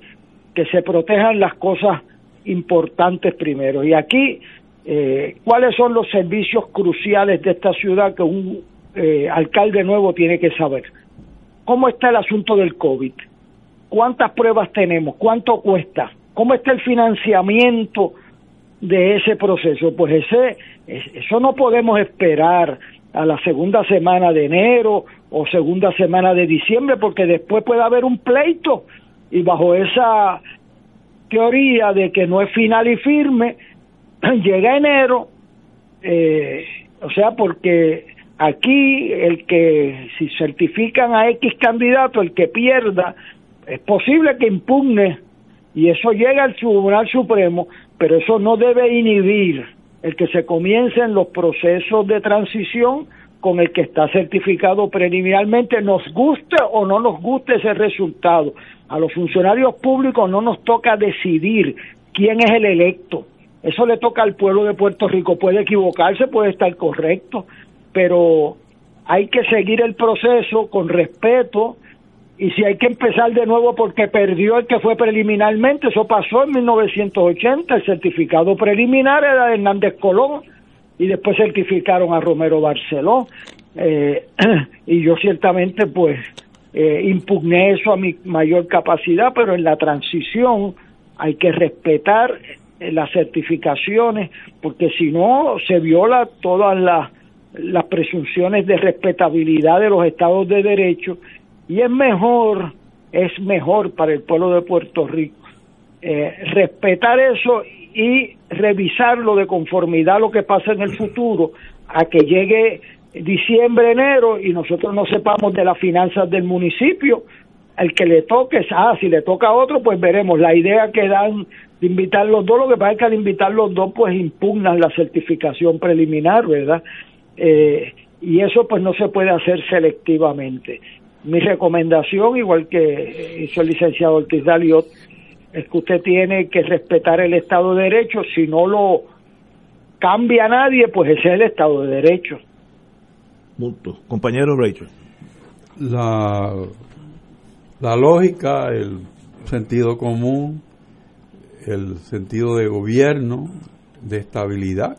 que se protejan las cosas importantes primero. Y aquí, eh, ¿cuáles son los servicios cruciales de esta ciudad que un eh, alcalde nuevo tiene que saber. ¿Cómo está el asunto del COVID? ¿Cuántas pruebas tenemos? ¿Cuánto cuesta? ¿Cómo está el financiamiento de ese proceso? Pues ese, eso no podemos esperar a la segunda semana de enero o segunda semana de diciembre, porque después puede haber un pleito y bajo esa teoría de que no es final y firme, llega enero, eh, o sea, porque Aquí el que, si certifican a X candidato, el que pierda, es posible que impugne y eso llega al Tribunal Supremo, pero eso no debe inhibir el que se comiencen los procesos de transición con el que está certificado preliminarmente, nos guste o no nos guste ese resultado. A los funcionarios públicos no nos toca decidir quién es el electo. Eso le toca al pueblo de Puerto Rico. Puede equivocarse, puede estar correcto, pero hay que seguir el proceso con respeto y si hay que empezar de nuevo porque perdió el que fue preliminarmente, eso pasó en 1980, el certificado preliminar era de Hernández Colón y después certificaron a Romero Barceló. Eh, y yo ciertamente pues eh, impugné eso a mi mayor capacidad, pero en la transición hay que respetar eh, las certificaciones porque si no se viola todas las las presunciones de respetabilidad de los estados de derecho y es mejor, es mejor para el pueblo de Puerto Rico eh, respetar eso y revisarlo de conformidad a lo que pasa en el futuro, a que llegue diciembre, enero y nosotros no sepamos de las finanzas del municipio, el que le toque, ah, si le toca a otro, pues veremos. La idea que dan de invitar los dos, lo que pasa es que al invitar los dos, pues impugnan la certificación preliminar, ¿verdad? Eh, y eso pues no se puede hacer selectivamente. Mi recomendación, igual que hizo el licenciado Ortiz Daliot, es que usted tiene que respetar el Estado de Derecho. Si no lo cambia nadie, pues ese es el Estado de Derecho. Punto. Compañero Rachel. La, la lógica, el sentido común, el sentido de gobierno, de estabilidad,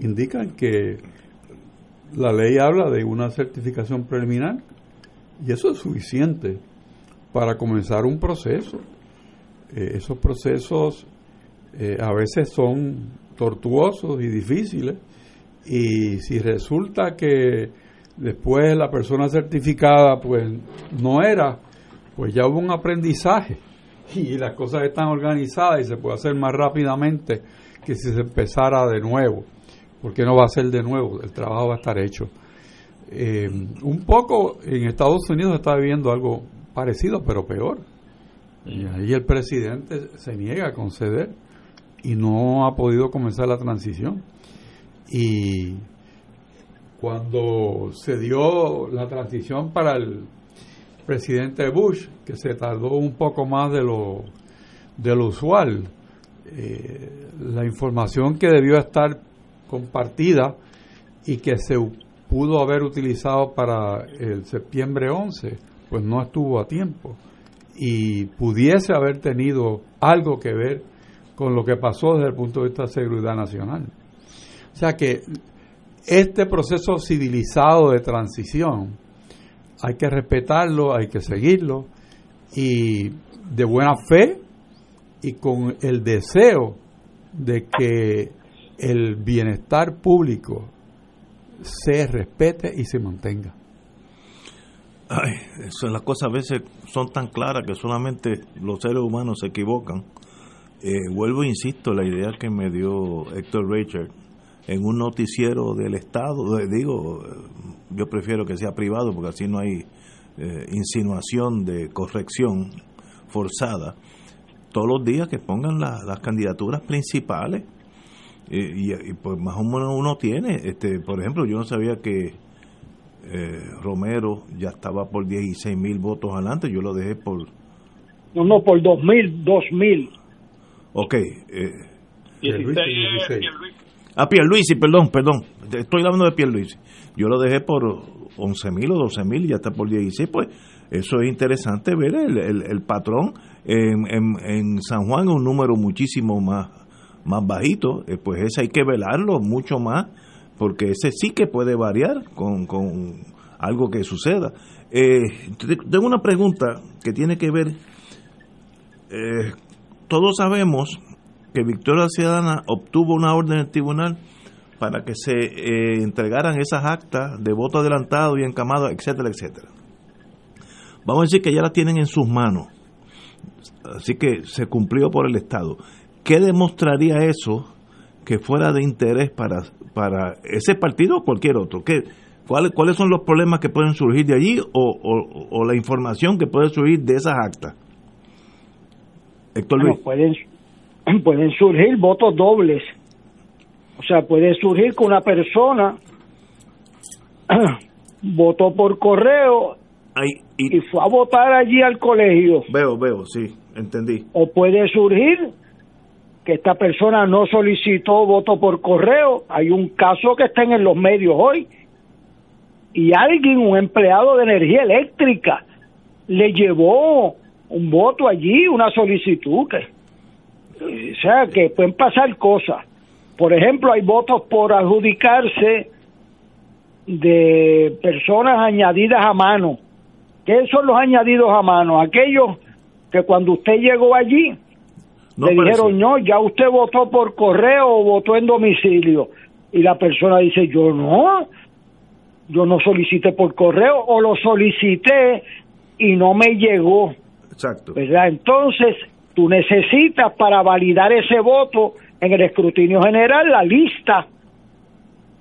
indican que la ley habla de una certificación preliminar y eso es suficiente para comenzar un proceso. Eh, esos procesos eh, a veces son tortuosos y difíciles y si resulta que después la persona certificada pues no era, pues ya hubo un aprendizaje y las cosas están organizadas y se puede hacer más rápidamente que si se empezara de nuevo, porque no va a ser de nuevo, el trabajo va a estar hecho. Eh, un poco en Estados Unidos está viviendo algo parecido, pero peor. Y ahí el presidente se niega a conceder y no ha podido comenzar la transición. Y cuando se dio la transición para el presidente Bush, que se tardó un poco más de lo, de lo usual, eh, la información que debió estar compartida y que se pudo haber utilizado para el septiembre 11, pues no estuvo a tiempo y pudiese haber tenido algo que ver con lo que pasó desde el punto de vista de seguridad nacional. O sea que este proceso civilizado de transición hay que respetarlo, hay que seguirlo y de buena fe y con el deseo de que el bienestar público se respete y se mantenga. Ay, eso, las cosas a veces son tan claras que solamente los seres humanos se equivocan. Eh, vuelvo e insisto, la idea que me dio Héctor Richard en un noticiero del Estado, eh, digo, yo prefiero que sea privado porque así no hay eh, insinuación de corrección forzada, todos los días que pongan las candidaturas principales y, pues más o menos uno tiene, este, por ejemplo, yo no sabía que eh, Romero ya estaba por 16 mil votos adelante, yo lo dejé por... No, no, por 2 mil, 2 mil. Ok. Eh, Ah, Pierluisi, perdón, perdón. Estoy hablando de Pierluisi. Yo lo dejé por 11 mil o 12 mil y ya está por 16. Pues eso es interesante ver el, el, patrón. En, en, San Juan un número muchísimo más, más bajito. Eh, pues ese hay que velarlo mucho más porque ese sí que puede variar con, con algo que suceda. Eh, tengo una pregunta que tiene que ver, eh, todos sabemos que Victoria Ciudadana obtuvo una orden del tribunal para que se entregaran esas actas de voto adelantado y encamado, etcétera, etcétera. Vamos a decir que ya las tienen en sus manos, así que se cumplió por el Estado. ¿Qué demostraría eso que fuera de interés para, para ese partido o cualquier otro? ¿Qué, cuáles, ¿Cuáles son los problemas que pueden surgir de allí o, la información que puede surgir de esas actas? Héctor Luis. pueden, pueden surgir votos dobles. O sea, puede surgir que una persona votó por correo y, y, fue a votar allí al colegio. Veo, veo, sí, entendí. O puede surgir que esta persona no solicitó voto por correo. Hay un caso que está en los medios hoy. Y alguien, un empleado de energía eléctrica, le llevó un voto allí, una solicitud. Que, o sea, que pueden pasar cosas. Por ejemplo, hay votos por adjudicarse de personas añadidas a mano. ¿Qué son los añadidos a mano? Aquellos que cuando usted llegó allí, le dijeron, no, ya usted votó por correo o votó en domicilio. Y la persona dice, yo no, yo no solicité por correo o lo solicité y no me llegó. Exacto. ¿Verdad? Entonces, tú necesitas para validar ese voto en el escrutinio general la lista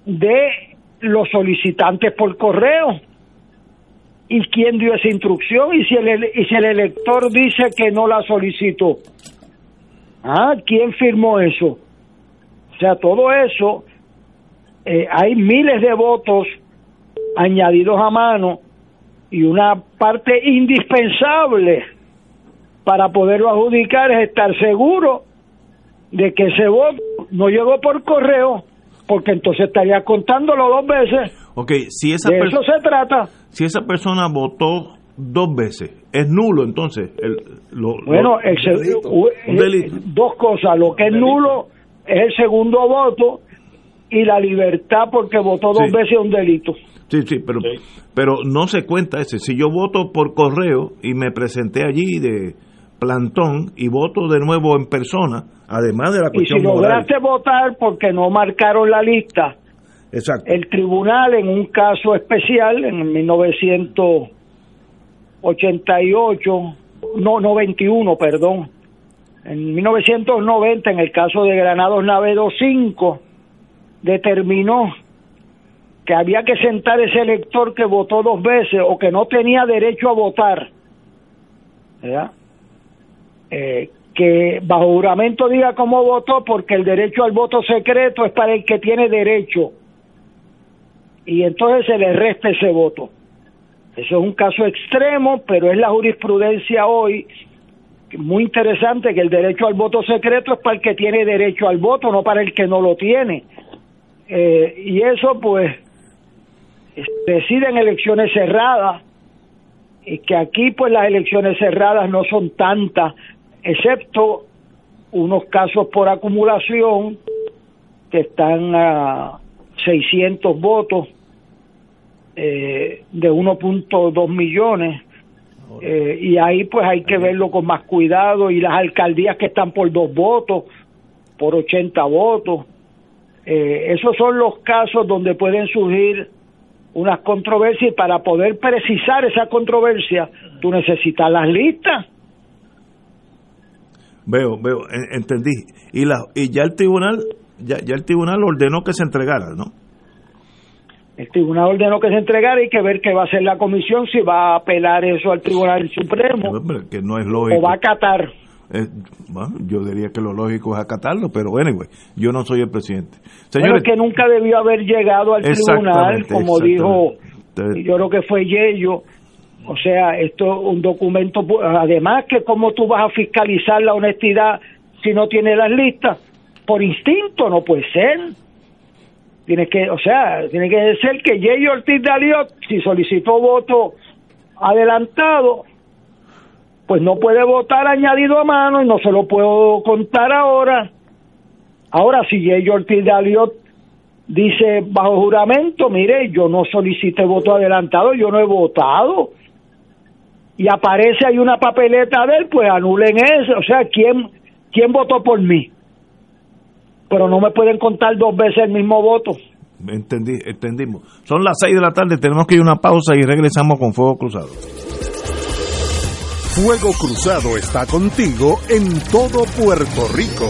de los solicitantes por correo y quién dio esa instrucción y si el, y si el elector dice que no la solicitó Ah, ¿quién firmó eso? O sea, todo eso eh, hay miles de votos añadidos a mano y una parte indispensable para poderlo adjudicar es estar seguro de que ese voto no llegó por correo, porque entonces estaría contándolo dos veces. Ok, si esa de eso se trata. Si esa persona votó dos veces, es nulo entonces. El, lo, bueno, lo- el Un delito. eh, dos cosas. Lo que es nulo es el segundo voto y la libertad porque votó dos Sí. veces es un delito. Sí, sí, pero, pero no se cuenta ese. Si yo voto por correo y me presenté allí de plantón y voto de nuevo en persona, además de la Y si cuestión moral. lograste votar porque no marcaron la lista, Exacto. el tribunal en un caso especial en 1988, no 91, perdón, en 1990 en el caso de Granados Navedo 5 determinó que había que sentar ese elector que votó dos veces o que no tenía derecho a votar, ¿verdad? Eh, que bajo juramento diga cómo votó porque el derecho al voto secreto es para el que tiene derecho y entonces se le resta ese voto. Eso es un caso extremo, pero es la jurisprudencia hoy muy interesante que el derecho al voto secreto es para el que tiene derecho al voto, no para el que no lo tiene. Eh, y eso pues es- deciden elecciones cerradas y que aquí pues las elecciones cerradas no son tantas, excepto unos casos por acumulación que están a 600 votos eh, de 1.2 millones eh, y ahí pues hay que verlo con más cuidado y las alcaldías que están por dos votos, por 80 votos, eh, esos son los casos donde pueden surgir unas controversias y para poder precisar esa controversia tú necesitas las listas. Veo, veo, en- entendí. Y la y ya el tribunal ya, ya el tribunal ordenó que se entregara, ¿no? El tribunal ordenó que se entregara y que ver qué va a hacer la comisión, si va a apelar eso al Tribunal Supremo que no es o lógico. va a acatar. Eh, bueno, yo diría que lo lógico es acatarlo, pero anyway, yo no soy el presidente. Señores, que nunca debió haber llegado al tribunal, como dijo, yo creo que fue Yello. O sea, esto es un documento, además que cómo tú vas a fiscalizar la honestidad si no tienes las listas, por instinto no puede ser. Tiene que, o sea, tiene que ser que Yello Ortiz de Aliot, si solicitó voto adelantado, pues no puede votar añadido a mano y no se lo puedo contar ahora. Ahora, si Yello Ortiz de Aliot dice bajo juramento, mire, yo no solicité voto adelantado, yo no he votado. Y aparece ahí una papeleta de él, pues anulen eso. O sea, ¿quién, quién votó por mí? Pero no me pueden contar dos veces el mismo voto. entendí, entendimos. Son las 6 de la tarde, tenemos que ir a una pausa y regresamos con Fuego Cruzado. Fuego Cruzado está contigo en todo Puerto Rico.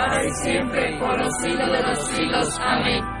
siempre, por los siglos de los siglos. Amén.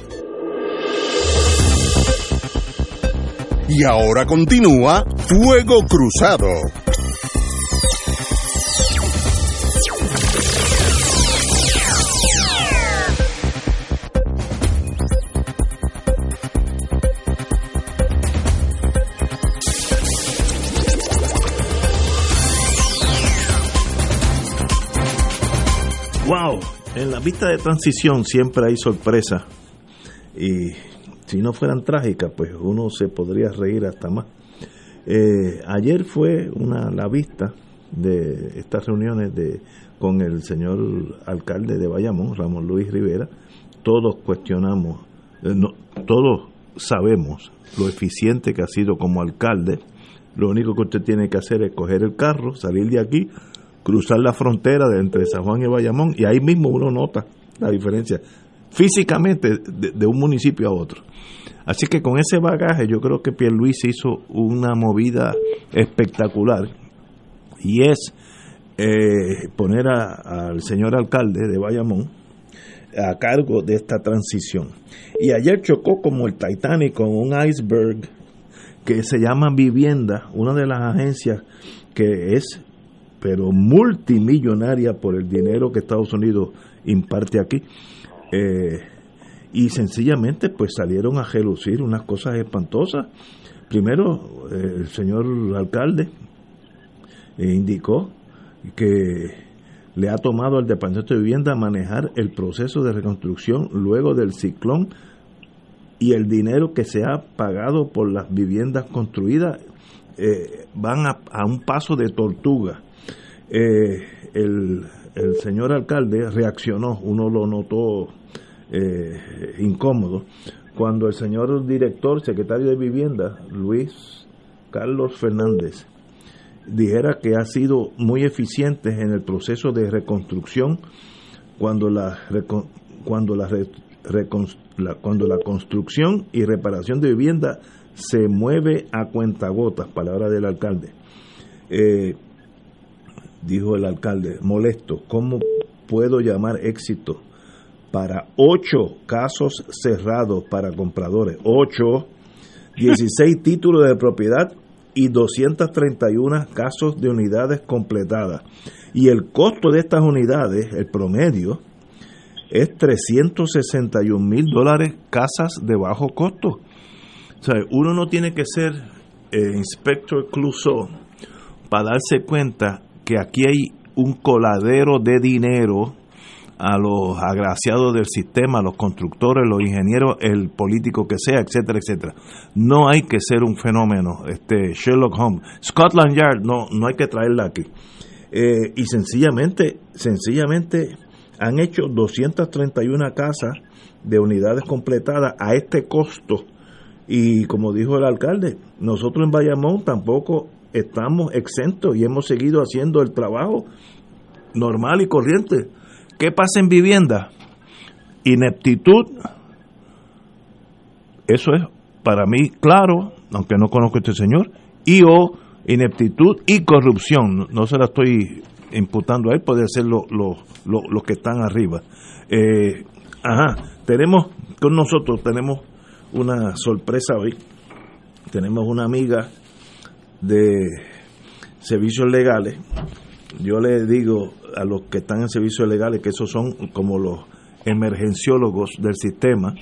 Y ahora continúa Fuego Cruzado. Wow, en la vista de transición siempre hay sorpresa y si no fueran trágicas, pues uno se podría reír hasta más. Eh, ayer fue una la vista de estas reuniones de con el señor alcalde de Bayamón, Ramón Luis Rivera. Todos cuestionamos, eh, todos sabemos lo eficiente que ha sido como alcalde. Lo único que usted tiene que hacer es coger el carro, salir de aquí, cruzar la frontera de entre San Juan y Bayamón y ahí mismo uno nota la diferencia físicamente de, un municipio a otro. Así que con ese bagaje yo creo que Pierluisi hizo una movida espectacular y es eh, poner a- al señor alcalde de Bayamón a cargo de esta transición. Y ayer chocó como el Titanic con un iceberg que se llama Vivienda, una de las agencias que es pero multimillonaria por el dinero que Estados Unidos imparte aquí. Eh, y sencillamente pues salieron a relucir unas cosas espantosas. Primero, eh, el señor alcalde eh, indicó que le ha tomado al Departamento de Vivienda manejar el proceso de reconstrucción luego del ciclón y el dinero que se ha pagado por las viviendas construidas van a, un paso de tortuga. El, el señor alcalde reaccionó, uno lo notó eh, incómodo, cuando el señor director, secretario de Vivienda, Luis Carlos Fernández, dijera que ha sido muy eficiente en el proceso de reconstrucción cuando la, cuando la- cuando la construcción y reparación de vivienda se mueve a cuentagotas, palabra del alcalde. Eh, dijo el alcalde, molesto, ¿cómo puedo llamar éxito para ocho casos cerrados para compradores? Ocho, 16 títulos de propiedad y 231 casos de unidades completadas. Y el costo de estas unidades, el promedio, es 361 mil dólares casas de bajo costo. O sea, uno no tiene que ser eh, inspector Clouseau para darse cuenta que aquí hay un coladero de dinero a los agraciados del sistema, a los constructores, los ingenieros, el político que sea, etcétera, etcétera. No hay que ser un fenómeno, este Sherlock Holmes. Scotland Yard no, no hay que traerla aquí. Eh, y sencillamente, sencillamente han hecho 231 casas de unidades completadas a este costo. Y como dijo el alcalde, nosotros en Bayamón tampoco estamos exentos y hemos seguido haciendo el trabajo normal y corriente. ¿Qué pasa en vivienda? Ineptitud. Eso es para mí claro, aunque no conozco a este señor, y o ineptitud y corrupción. No se la estoy imputando a él, puede ser los lo, que están arriba. Eh, ajá, tenemos con nosotros, tenemos una sorpresa hoy. Tenemos una amiga de servicios legales. Yo le digo a los que están en servicios legales que esos son como los emergenciólogos del sistema,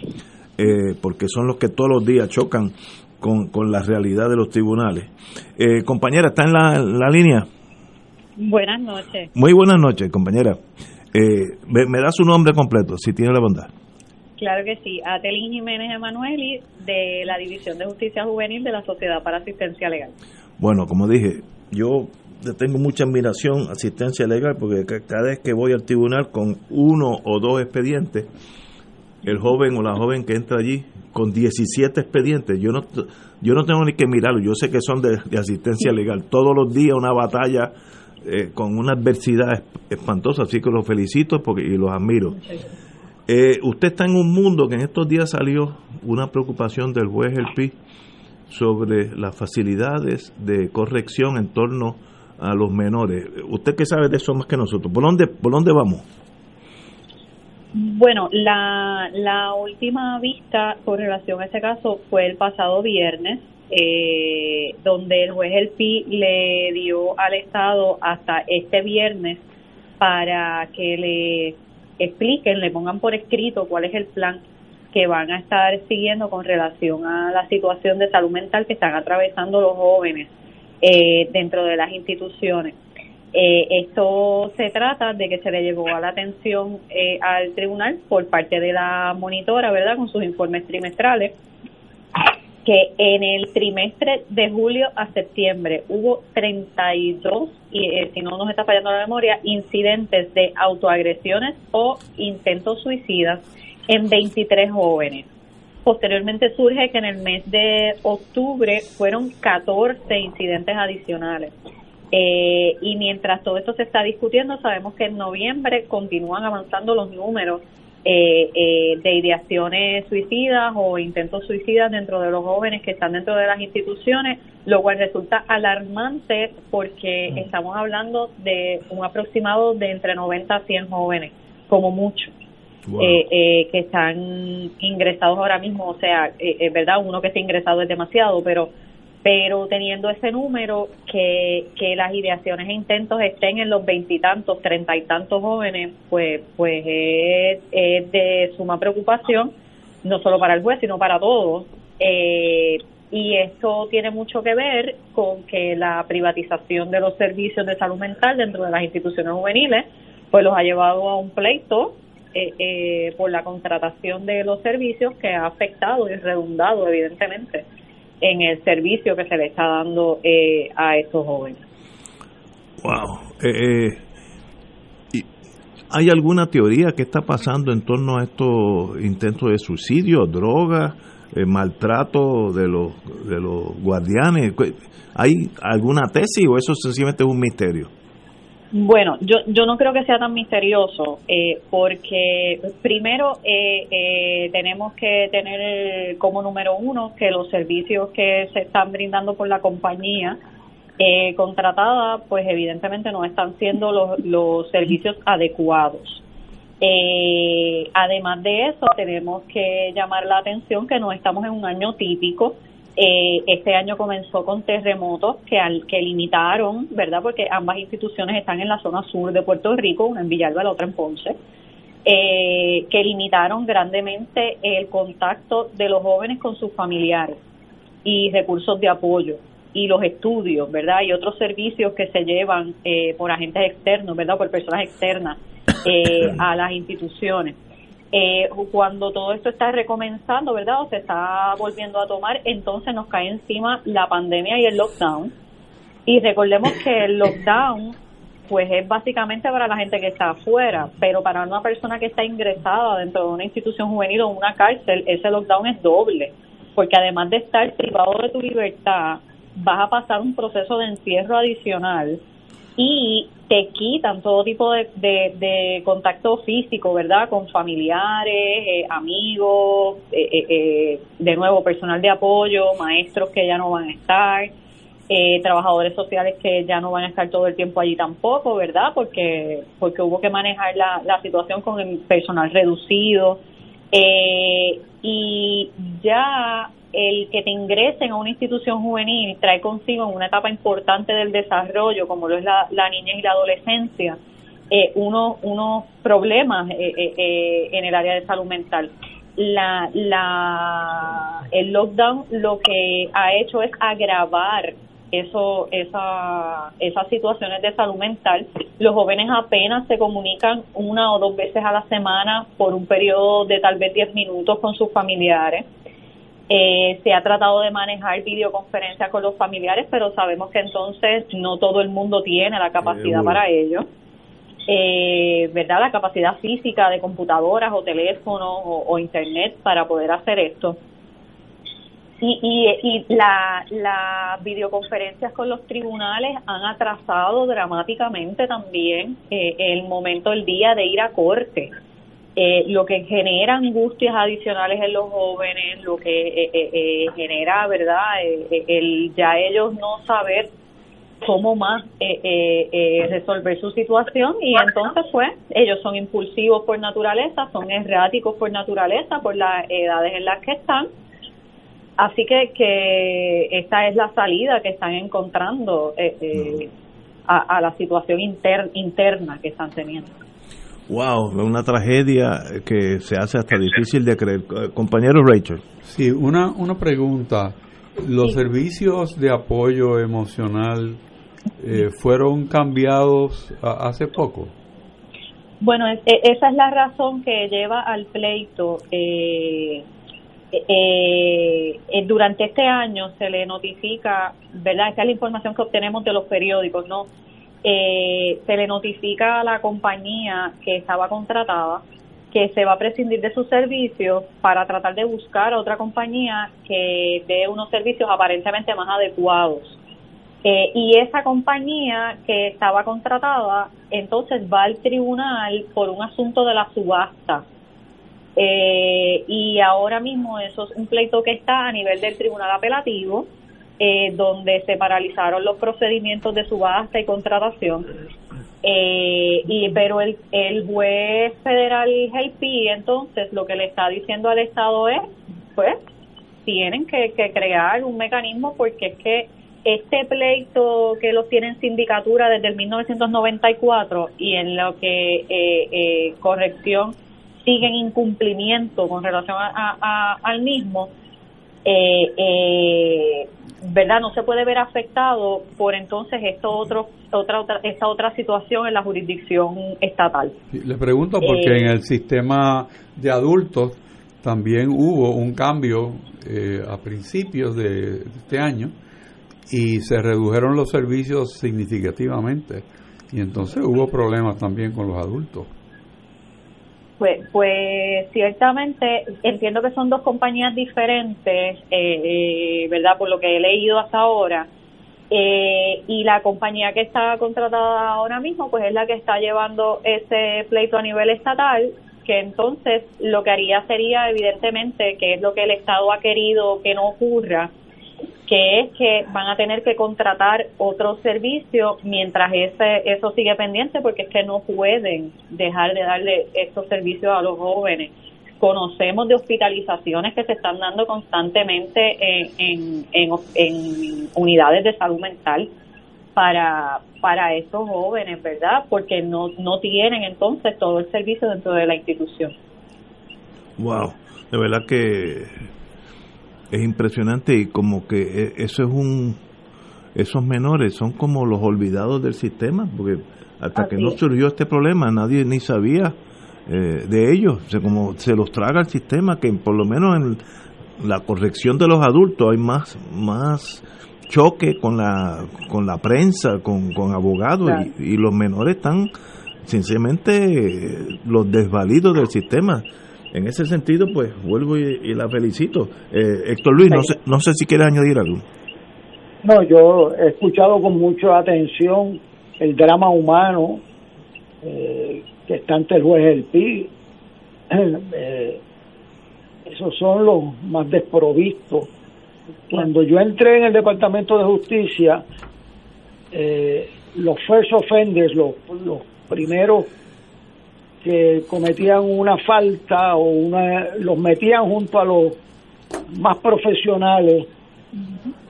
eh, porque son los que todos los días chocan con, con la realidad de los tribunales. Eh, compañera, ¿está en la, la, línea? Buenas noches. Muy buenas noches, compañera. Eh, me, da su nombre completo, si tiene la bondad. Claro que sí, Atelín Jiménez Emanueli, de la División de Justicia Juvenil de la Sociedad para Asistencia Legal. Bueno, como dije, yo tengo mucha admiración asistencia legal porque cada vez que voy al tribunal con uno o dos expedientes, el joven o la joven que entra allí con 17 expedientes, yo no, yo no tengo ni que mirarlo, yo sé que son de, asistencia legal. Todos los días una batalla eh, con una adversidad espantosa, así que los felicito porque, y los admiro. Eh, usted está en un mundo que en estos días salió una preocupación del juez El Pi sobre las facilidades de corrección en torno a los menores. ¿Usted qué sabe de eso más que nosotros? ¿Por dónde, por dónde vamos? Bueno, la, la última vista con relación a ese caso fue el pasado viernes, eh, donde el juez El Pi le dio al Estado hasta este viernes para que le expliquen, le pongan por escrito cuál es el plan que van a estar siguiendo con relación a la situación de salud mental que están atravesando los jóvenes eh, dentro de las instituciones. Eh, esto se trata de que se le llevó a la atención eh, al tribunal por parte de la monitora, ¿verdad?, con sus informes trimestrales, que en el trimestre de julio a septiembre hubo 32, y eh, si no nos está fallando la memoria, incidentes de autoagresiones o intentos suicidas en 23 jóvenes. Posteriormente surge que en el mes de octubre fueron 14 incidentes adicionales. Eh, y mientras todo esto se está discutiendo, sabemos que en noviembre continúan avanzando los números eh, eh, de ideaciones suicidas o intentos suicidas dentro de los jóvenes que están dentro de las instituciones, lo cual resulta alarmante porque mm. estamos hablando de un aproximado de entre 90 a 100 jóvenes, como mucho. Que están ingresados ahora mismo, o sea, es verdad, uno que está ingresado es demasiado, pero pero teniendo ese número, que, que las ideaciones e intentos estén en los veintitantos, treinta y tantos jóvenes, pues, pues es, es, de suma preocupación, no solo para el juez, sino para todos. Eh, y esto tiene mucho que ver con que la privatización de los servicios de salud mental dentro de las instituciones juveniles, pues los ha llevado a un pleito eh, eh, por la contratación de los servicios que ha afectado y redundado, evidentemente, en el servicio que se le está dando eh, a estos jóvenes. Wow. Eh, eh ¿Hay alguna teoría que está pasando en torno a estos intentos de suicidio, drogas, eh, maltrato de los, de los guardianes? ¿Hay alguna tesis o eso sencillamente es un misterio? Bueno, yo, yo no creo que sea tan misterioso, eh, porque primero eh, eh, tenemos que tener como número uno que los servicios que se están brindando por la compañía contratada, pues evidentemente no están siendo los, los servicios adecuados. además de eso, tenemos que llamar la atención que no estamos en un año típico eh, este año comenzó con terremotos que, al, que limitaron, ¿verdad? Porque ambas instituciones están en la zona sur de Puerto Rico, una en Villalba, la otra en Ponce, eh, que limitaron grandemente el contacto de los jóvenes con sus familiares y recursos de apoyo y los estudios, ¿verdad? Y otros servicios que se llevan eh, por agentes externos, ¿verdad? Por personas externas eh, a las instituciones eh, cuando todo esto está recomenzando, ¿verdad? O se está volviendo a tomar, entonces nos cae encima la pandemia y el lockdown. Y recordemos que el lockdown pues es básicamente para la gente que está afuera, pero para una persona que está ingresada dentro de una institución juvenil o una cárcel, ese lockdown es doble, porque además de estar privado de tu libertad, vas a pasar un proceso de encierro adicional y te quitan todo tipo de, de, contacto físico, ¿verdad? Con familiares, eh, amigos, eh, eh, de nuevo, personal de apoyo, maestros que ya no van a estar, trabajadores sociales que ya no van a estar todo el tiempo allí tampoco, ¿verdad? Porque, porque hubo que manejar la, la situación con el personal reducido. y ya el que te ingresen a una institución juvenil trae consigo en una etapa importante del desarrollo, como lo es la, niñez y la adolescencia, eh, unos problemas eh, eh, en el área de salud mental. La, la, el lockdown lo que ha hecho es agravar eso, esa, esas situaciones de salud mental. Los jóvenes apenas se comunican una o dos veces a la semana por un periodo de tal vez 10 minutos con sus familiares eh, se ha tratado de manejar videoconferencias con los familiares, pero sabemos que entonces no todo el mundo tiene la capacidad para ello. Eh, ¿Verdad? La capacidad física de computadoras o teléfonos o, internet para poder hacer esto. Y, y, y las videoconferencias con los tribunales han atrasado dramáticamente también eh, el momento, el día de ir a corte. Eh, lo que genera angustias adicionales en los jóvenes, lo que eh, eh, genera, ¿verdad? el ya ellos no saber cómo más resolver su situación y entonces pues ellos son impulsivos por naturaleza, son erráticos por naturaleza, por las edades en las que están. Así que, que esta es la salida que están encontrando a, a, la situación interna que están teniendo. Wow, una tragedia que se hace hasta difícil de creer. Compañero Rachel. Sí, una, una pregunta. ¿Los servicios de apoyo emocional eh, fueron cambiados hace poco? Bueno, e, esa es la razón que lleva al pleito. Eh, eh, durante este año se le notifica, ¿verdad? Esta es la información que obtenemos de los periódicos, ¿no? Eh, se le notifica a la compañía que estaba contratada que se va a prescindir de sus servicios para tratar de buscar otra compañía que dé unos servicios aparentemente más adecuados. Eh, y esa compañía que estaba contratada entonces va al tribunal por un asunto de la subasta. Eh, y ahora mismo eso es un pleito que está a nivel del tribunal apelativo eh, donde se paralizaron los procedimientos de subasta y contratación. Eh, y pero el, el juez federal Helpi entonces lo que le está diciendo al Estado es, pues, tienen que, crear un mecanismo porque es que este pleito que los tienen sindicatura desde el 1994 y en lo que eh, corrección sigue en incumplimiento con relación a, al mismo, eh, eh, verdad no se puede ver afectado por entonces esto otro otra, otra esta otra situación en la jurisdicción estatal. Le pregunto porque en eh, el sistema de adultos también hubo un cambio eh, a principios de este año y se redujeron los servicios significativamente y entonces hubo problemas también con los adultos pues, pues ciertamente entiendo que son dos compañías diferentes, eh, eh, ¿verdad? Por lo que he leído hasta ahora. Eh, y la compañía que está contratada ahora mismo, pues es la que está llevando ese pleito a nivel estatal, que entonces lo que haría sería, evidentemente, que es lo que el Estado ha querido que no ocurra, que es que van a tener que contratar otro servicio mientras ese eso sigue pendiente porque es que no pueden dejar de darle estos servicios a los jóvenes. Conocemos de hospitalizaciones que se están dando constantemente en, en, en, unidades de salud mental para, para estos jóvenes, ¿verdad? Porque no, no tienen entonces todo el servicio dentro de la institución. Wow, de verdad que es impresionante y como que e, eso es un esos menores son como los olvidados del sistema porque hasta que no surgió este problema nadie ni sabía eh, de ellos. Se como se los traga el sistema que por lo menos en la corrección de los adultos hay más más choque con la con la prensa, con, con abogados y, los menores están sencillamente los desvalidos del sistema. En ese sentido, pues vuelvo y, la felicito. Eh, Héctor Luis, no sé, no sé si quieres añadir algo. No, yo he escuchado con mucha atención el drama humano eh, que está ante el juez del PI. Eh, esos son los más desprovistos. Cuando yo entré en el Departamento de Justicia, eh, los first offenders, los, los primeros que cometían una falta o una los metían junto a los más profesionales.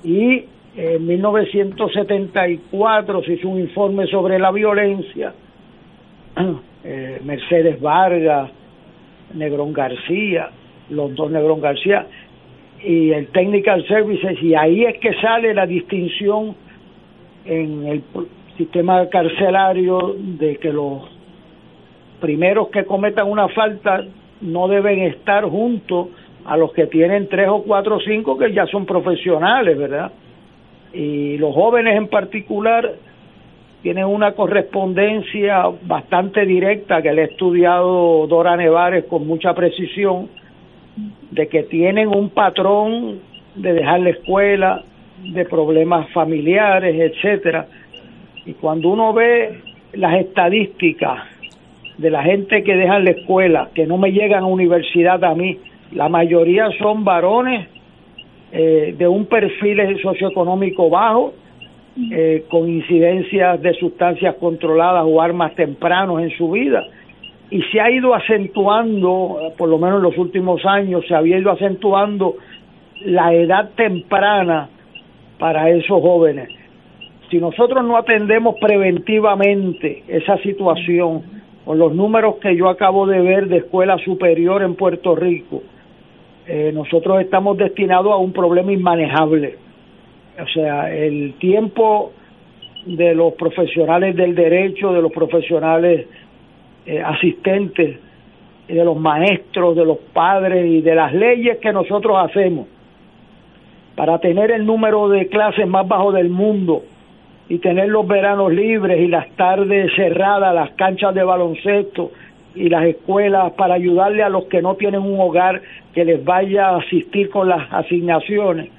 Y en 1974 se hizo un informe sobre la violencia. Eh, Mercedes Vargas Negrón García los dos Negrón García y el Technical Services. Y ahí es que sale la distinción en el sistema carcelario de que los primeros que cometan una falta no deben estar juntos a los que tienen tres o cuatro o cinco que ya son profesionales, ¿verdad? Y los jóvenes en particular tienen una correspondencia bastante directa que le ha estudiado Dora Nevares con mucha precisión, de que tienen un patrón de dejar la escuela, de problemas familiares, etcétera. Y cuando uno ve las estadísticas de la gente que dejan la escuela, que no me llegan a universidad a mí, la mayoría son varones eh, de un perfil socioeconómico bajo, eh, con incidencias de sustancias controladas o armas tempranos en su vida. Y se ha ido acentuando, por lo menos en los últimos años, se había ido acentuando la edad temprana para esos jóvenes. Si nosotros no atendemos preventivamente esa situación, con los números que yo acabo de ver de escuela superior en Puerto Rico, eh, nosotros estamos destinados a un problema inmanejable. O sea, el tiempo de los profesionales del derecho, de los profesionales eh, asistentes, de los maestros, de los padres y de las leyes que nosotros hacemos para tener el número de clases más bajo del mundo y tener los veranos libres y las tardes cerradas, las canchas de baloncesto y las escuelas para ayudarle a los que no tienen un hogar que les vaya a asistir con las asignaciones.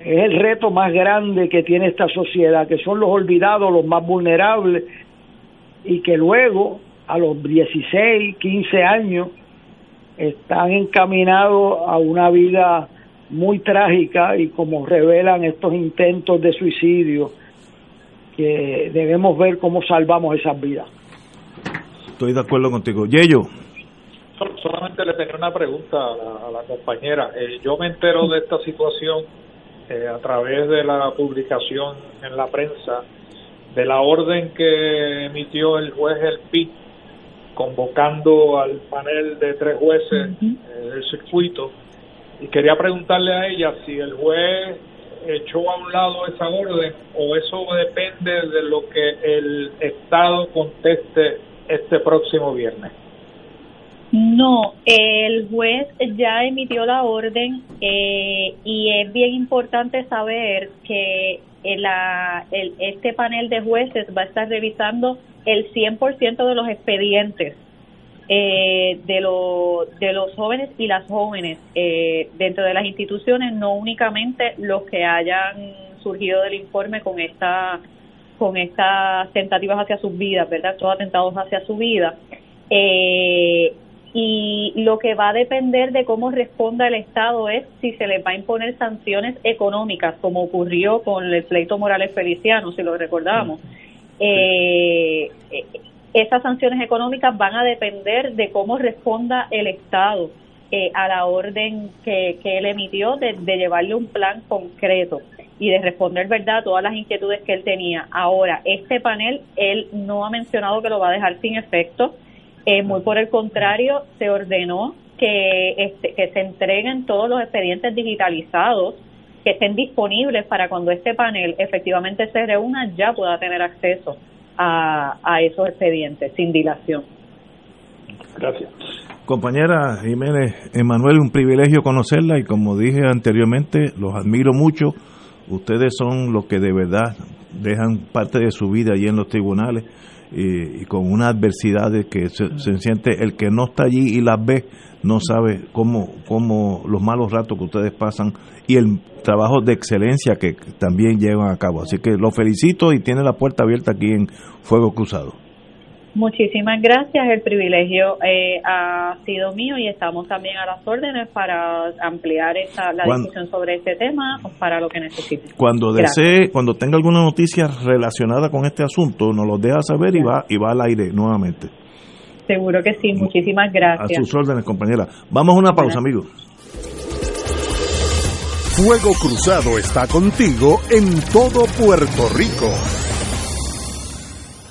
Es el reto más grande que tiene esta sociedad, que son los olvidados, los más vulnerables, y que luego, a los 16, 15 años, están encaminados a una vida muy trágica y como revelan estos intentos de suicidio, que debemos ver cómo salvamos esas vidas. Estoy de acuerdo contigo. Yello. Solamente le tenía una pregunta a la, compañera. Eh, yo me entero de esta situación eh, a través de la publicación en la prensa de la orden que emitió el juez El Pi convocando al panel de tres jueces eh, del circuito y quería preguntarle a ella si el juez echó a un lado esa orden o eso depende de lo que el Estado conteste este próximo viernes. No, el juez ya emitió la orden eh, y es bien importante saber que la, el, este panel de jueces va a estar revisando el 100% de los expedientes eh, de, lo, de los jóvenes y las jóvenes eh, dentro de las instituciones, no únicamente los que hayan surgido del informe con esta con estas tentativas hacia sus vidas, ¿verdad? Todos atentados hacia su vida. Eh, y lo que va a depender de cómo responda el Estado es si se les va a imponer sanciones económicas, como ocurrió con el pleito Morales Feliciano, si lo recordamos. Eh, esas sanciones económicas van a depender de cómo responda el Estado eh, a la orden que, él emitió de, llevarle un plan concreto y de responder verdad a todas las inquietudes que él tenía. Ahora, este panel, él no ha mencionado que lo va a dejar sin efecto, eh, muy por el contrario, se ordenó que, este, que se entreguen todos los expedientes digitalizados que estén disponibles para cuando este panel efectivamente se reúna ya pueda tener acceso a, esos expedientes sin dilación. Gracias. Compañera Jiménez Emanuel, un privilegio conocerla y como dije anteriormente, los admiro mucho ustedes son los que de verdad dejan parte de su vida allí en los tribunales y, y con unas adversidades que se, se siente el que no está allí y las ve no sabe cómo, cómo los malos ratos que ustedes pasan y el trabajo de excelencia que también llevan a cabo. Así que los felicito y tiene la puerta abierta aquí en Fuego Cruzado. Muchísimas gracias, el privilegio eh, ha sido mío y estamos también a las órdenes para ampliar esta, la Cuando- discusión sobre este tema para lo que necesiten. Cuando Gracias. desee, cuando tenga alguna noticia relacionada con este asunto, nos lo deja saber y va y va al aire nuevamente. Seguro que sí, muchísimas A gracias. sus órdenes, compañera. Vamos a una pausa, amigos. Fuego Cruzado está contigo en todo Puerto Rico.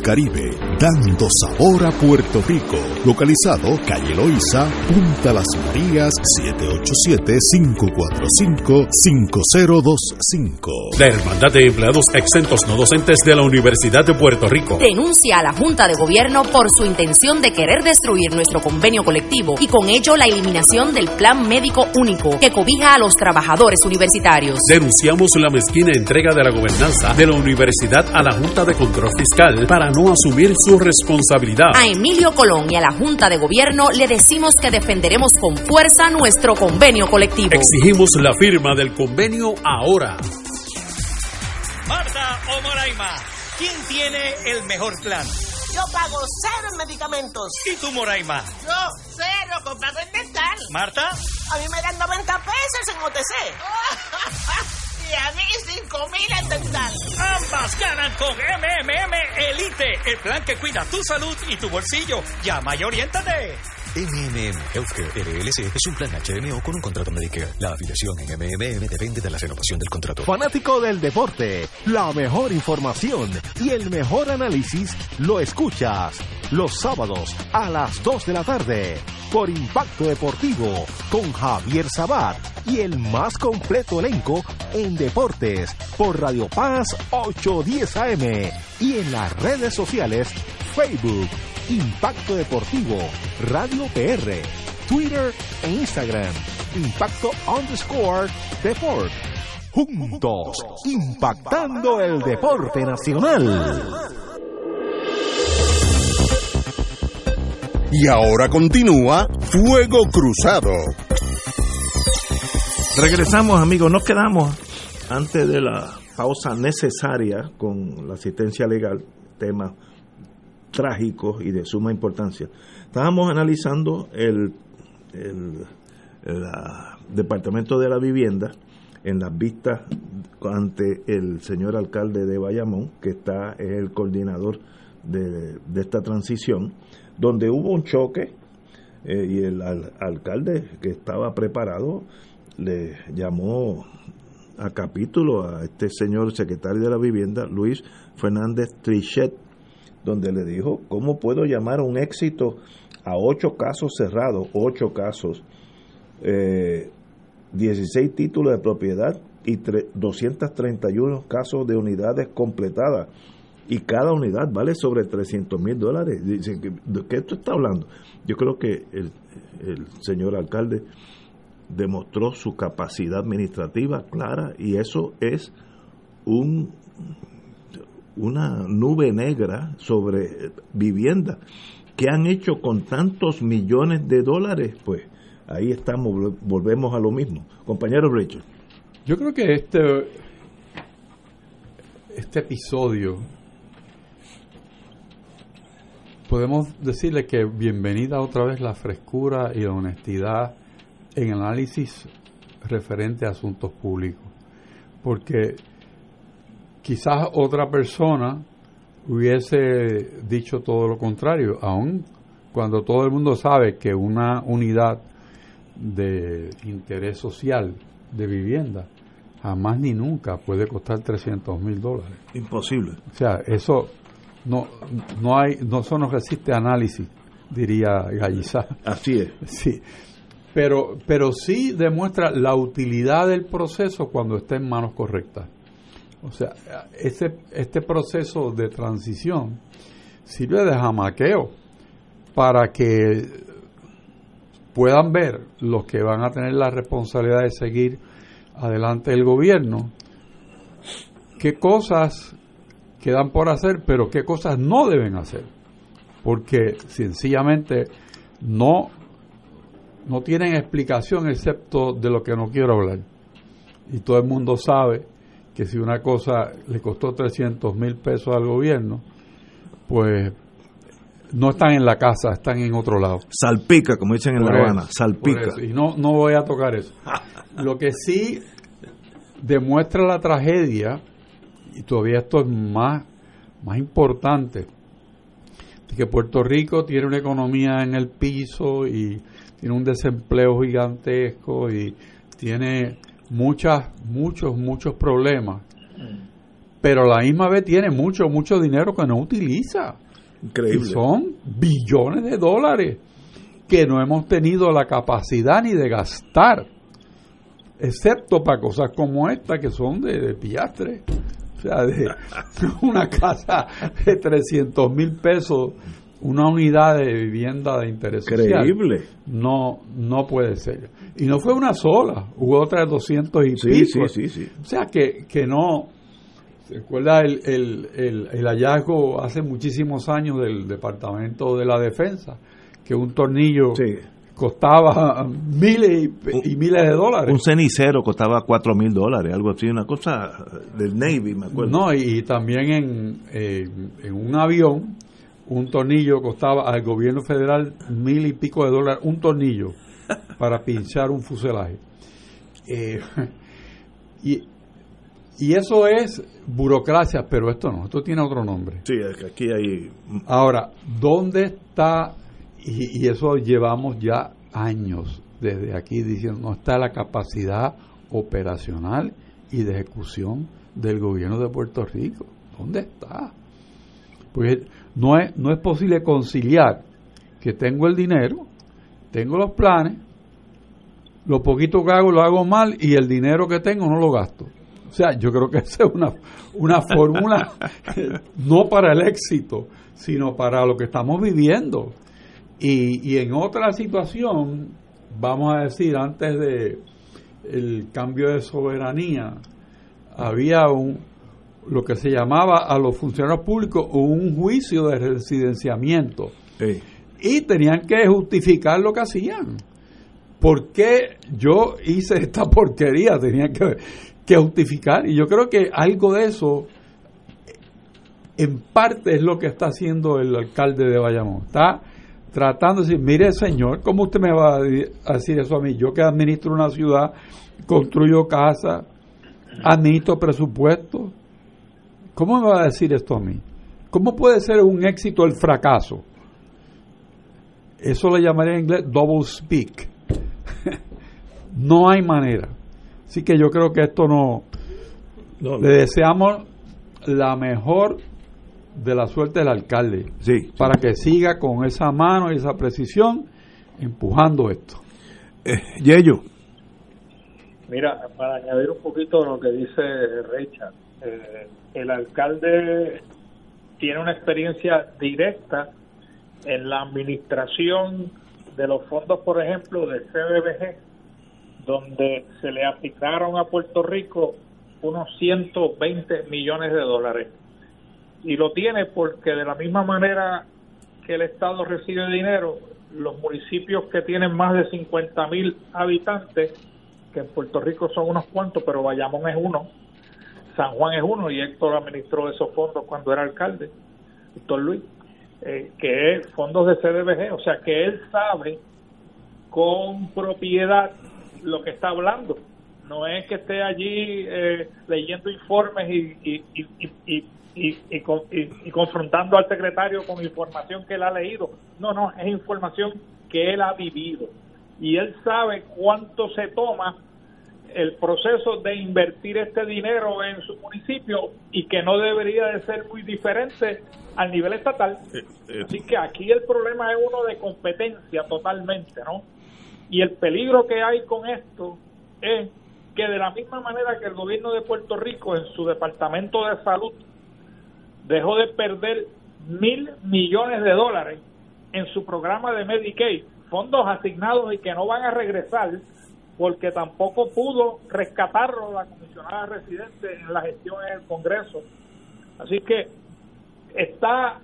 Caribe, dando sabor a Puerto Rico. Localizado calle Loíza, Punta Las Marías, 787-545-5025. La Hermandad de Empleados Exentos No Docentes de la Universidad de Puerto Rico. Denuncia a la Junta de Gobierno por su intención de querer destruir nuestro convenio colectivo y con ello la eliminación del Plan Médico Único que cobija a los trabajadores universitarios. Denunciamos la mezquina entrega de la gobernanza de la universidad a la Junta de Control Fiscal para no asumir su responsabilidad. A Emilio Colón y a la Junta de Gobierno le decimos que defenderemos con fuerza nuestro convenio colectivo. Exigimos la firma del convenio ahora. Marta o Moraima, ¿quién tiene el mejor plan? Yo pago cero en medicamentos. ¿Y tú, Moraima? Yo cero comprado en dental. ¿Marta? A mí me dan 90 pesos en OTC. a mí 5 mil en dental. Ambas ganan con MMM Elite, el plan que cuida tu salud y tu bolsillo. Llama y oriéntate. MMM Healthcare LLC es un plan HMO con un contrato Medicare. La afiliación en MMM depende de la renovación del contrato. Fanático del deporte, la mejor información y el mejor análisis lo escuchas los sábados a las 2 de la tarde por Impacto Deportivo con Javier Sabat y el más completo elenco en deportes por Radio Paz 810 AM y en las redes sociales Facebook Impacto Deportivo Radio PR Twitter e Instagram Impacto underscore Deport juntos impactando el deporte nacional. Y ahora continúa Fuego Cruzado. Regresamos, amigos. Nos quedamos antes de la pausa necesaria con la asistencia legal, temas trágicos y de suma importancia. Estábamos analizando el, el, ah, Departamento de la Vivienda en las vistas ante el señor alcalde de Bayamón, que está es el coordinador de, de esta transición, donde hubo un choque eh, y el al- alcalde que estaba preparado le llamó a capítulo a este señor secretario de la vivienda, Luis Fernández Trichet, donde le dijo, ¿cómo puedo llamar un éxito a ocho casos cerrados, ocho casos, eh, 16 títulos de propiedad y tre- 231 casos de unidades completadas? Y cada unidad vale sobre 300 mil dólares. Dicen, ¿de qué esto está hablando? Yo creo que el señor alcalde demostró su capacidad administrativa clara y eso es un una nube negra sobre vivienda. Que han hecho con tantos millones de dólares pues ahí estamos vol- volvemos a lo mismo. Compañero Richard. Yo creo que este, este episodio podemos decirle que bienvenida otra vez la frescura y la honestidad en análisis referente a asuntos públicos. Porque quizás otra persona hubiese dicho todo lo contrario, aun cuando todo el mundo sabe que una unidad de interés social de vivienda jamás ni nunca puede costar 300 mil dólares. Imposible. O sea, eso no, no hay, no, eso no resiste análisis, diría Gallizá. Así es. Sí. Pero, pero sí demuestra la utilidad del proceso cuando está en manos correctas. O sea, este, este proceso de transición sirve de jamaqueo para que puedan ver los que van a tener la responsabilidad de seguir adelante el gobierno qué cosas quedan por hacer, pero qué cosas no deben hacer. Porque sencillamente no, no tienen explicación excepto de lo que no quiero hablar. Y todo el mundo sabe que si una cosa le costó 300 mil pesos al gobierno, pues no están en la casa, están en otro lado. Salpica, como dicen en Por La eso, Habana, salpica. eso. Y no, no voy a tocar eso. Lo que sí demuestra la tragedia, y todavía esto es más, más importante, de que Puerto Rico tiene una economía en el piso y tiene un desempleo gigantesco y tiene muchas, muchos, muchos problemas. Pero a la misma vez tiene mucho, mucho dinero que no utiliza. Increíble. Y son billones de dólares que no hemos tenido la capacidad ni de gastar, excepto para cosas como esta que son de, de pillastre. O sea, de una casa de 300 mil pesos, una unidad de vivienda de interés social. Increíble. No, no puede ser. Y no fue una sola, hubo otras 200 y Sí, pico. sí, sí, sí. O sea, que, que no... ¿Se acuerda el, el, el, el hallazgo hace muchísimos años del Departamento de la Defensa? Que un tornillo costaba miles y, y miles de dólares. Un cenicero costaba 4 mil dólares, algo así, una cosa del Navy, me acuerdo. No, y, y también en, eh, en un avión, un tornillo costaba al gobierno federal mil y pico de dólares, un tornillo para pinchar un fuselaje. Eh, y, y eso es burocracia, pero esto no, esto tiene otro nombre. Sí, es que aquí hay... Ahora, ¿dónde está? Y, y eso llevamos ya años desde aquí diciendo, no está la capacidad operacional y de ejecución del gobierno de Puerto Rico. ¿Dónde está? Pues no es, no es posible conciliar que tengo el dinero, tengo los planes, lo poquito que hago lo hago mal y el dinero que tengo no lo gasto. O sea, yo creo que esa es una, una fórmula no para el éxito, sino para lo que estamos viviendo. Y, y en otra situación, vamos a decir, antes de el cambio de soberanía, había un lo que se llamaba a los funcionarios públicos un juicio de residenciamiento. Y tenían que justificar lo que hacían. ¿Por qué yo hice esta porquería? Tenían que, que justificar. Y yo creo que algo de eso, en parte, es lo que está haciendo el alcalde de Bayamón. Está tratando de decir, mire señor, ¿cómo usted me va a decir eso a mí? Yo que administro una ciudad, construyo casas, administro presupuestos. ¿Cómo me va a decir esto a mí? ¿Cómo puede ser un éxito el fracaso? Eso le llamaría en inglés double speak. no hay manera. Así que yo creo que esto no... No, Le deseamos la mejor de la suerte del alcalde. Sí. Para que siga con esa mano y esa precisión empujando esto. Eh, Yello. Mira, para añadir un poquito lo que dice Richard, eh, el alcalde tiene una experiencia directa en la administración de los fondos, por ejemplo, del CBBG, donde se le aplicaron a Puerto Rico unos 120 millones de dólares. Y lo tiene porque de la misma manera que el Estado recibe dinero, los municipios que tienen más de 50 mil habitantes, que en Puerto Rico son unos cuantos, pero Bayamón es uno, San Juan es uno, y Héctor administró esos fondos cuando era alcalde, Héctor Luis, eh, que es fondos de CDBG, o sea que él sabe con propiedad lo que está hablando. No es que esté allí eh, leyendo informes y, y, y, y, y, y con- y- y confrontando al secretario con información que él ha leído. No, no, es información que él ha vivido. Y él sabe cuánto se toma el proceso de invertir este dinero en su municipio y que no debería de ser muy diferente al nivel estatal. Así que aquí el problema es uno de competencia totalmente, ¿no? Y el peligro que hay con esto es que de la misma manera que el gobierno de Puerto Rico en su departamento de salud dejó de perder mil millones de dólares en su programa de Medicaid, fondos asignados y que no van a regresar porque tampoco pudo rescatarlo la comisionada residente en la gestión en el Congreso. Así que está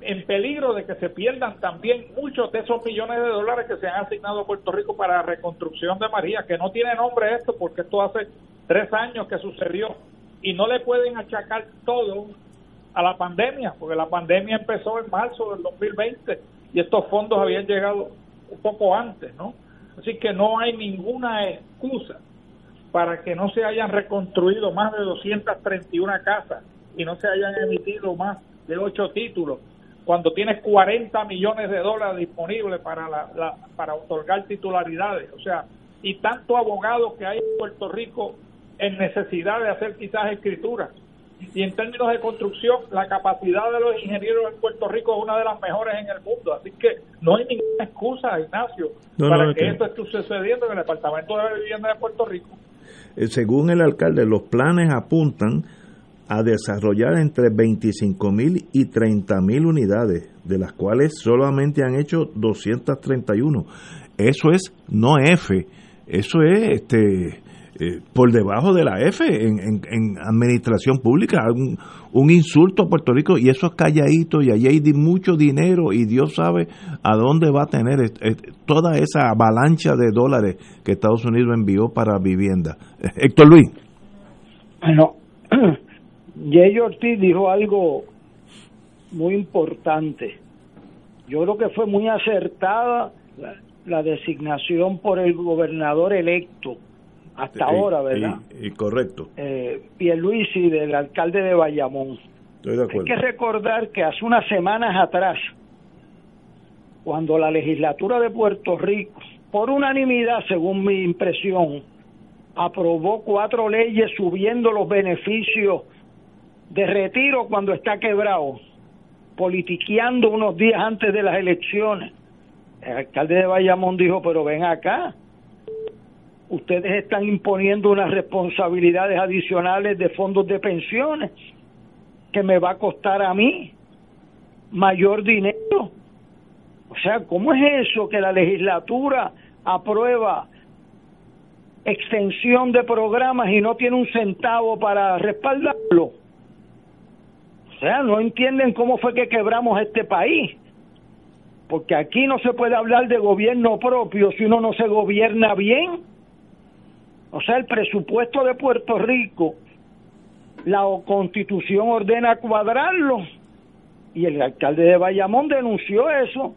en peligro de que se pierdan también muchos de esos millones de dólares que se han asignado a Puerto Rico para la reconstrucción de María, que no tiene nombre esto porque esto hace tres años que sucedió y no le pueden achacar todo a la pandemia, porque la pandemia empezó en marzo del 2020 y estos fondos habían llegado un poco antes, ¿no? Así que no hay ninguna excusa para que no se hayan reconstruido más de 231 casas y no se hayan emitido más de ocho títulos cuando tienes 40 millones de dólares disponibles para la, para otorgar titularidades, o sea, y tanto abogado que hay en Puerto Rico en necesidad de hacer quizás escrituras. Y en términos de construcción, la capacidad de los ingenieros en Puerto Rico es una de las mejores en el mundo. Así que no hay ninguna excusa, Ignacio, para que, esto esté sucediendo en el Departamento de Vivienda de Puerto Rico. Eh, según el alcalde, los planes apuntan a desarrollar entre 25 mil y 30 mil unidades, de las cuales solamente han hecho 231. Eso es no F, eso es este eh, por debajo de la F en, administración pública, un, un, insulto a Puerto Rico y eso es calladito y allí hay mucho dinero y Dios sabe a dónde va a tener toda esa avalancha de dólares que Estados Unidos envió para vivienda. Héctor Luis. Bueno, Jay Ortiz dijo algo muy importante. Yo creo que fue muy acertada la, designación por el gobernador electo hasta ahora, ¿verdad? Y, correcto. Eh, Pierluisi, del alcalde de Bayamón. Estoy de acuerdo. Hay que recordar que hace unas semanas atrás, cuando la legislatura de Puerto Rico, por unanimidad, según mi impresión, aprobó cuatro leyes subiendo los beneficios de retiro cuando está quebrado, politiqueando unos días antes de las elecciones. El alcalde de Bayamón dijo, pero ven acá, ustedes están imponiendo unas responsabilidades adicionales de fondos de pensiones que me va a costar a mí mayor dinero. O sea, ¿cómo es eso que la legislatura aprueba extensión de programas y no tiene un centavo para respaldarlo? O sea, no entienden cómo fue que quebramos este país. Porque aquí no se puede hablar de gobierno propio si uno no se gobierna bien. O sea, el presupuesto de Puerto Rico, la constitución ordena cuadrarlo. Y el alcalde de Bayamón denunció eso.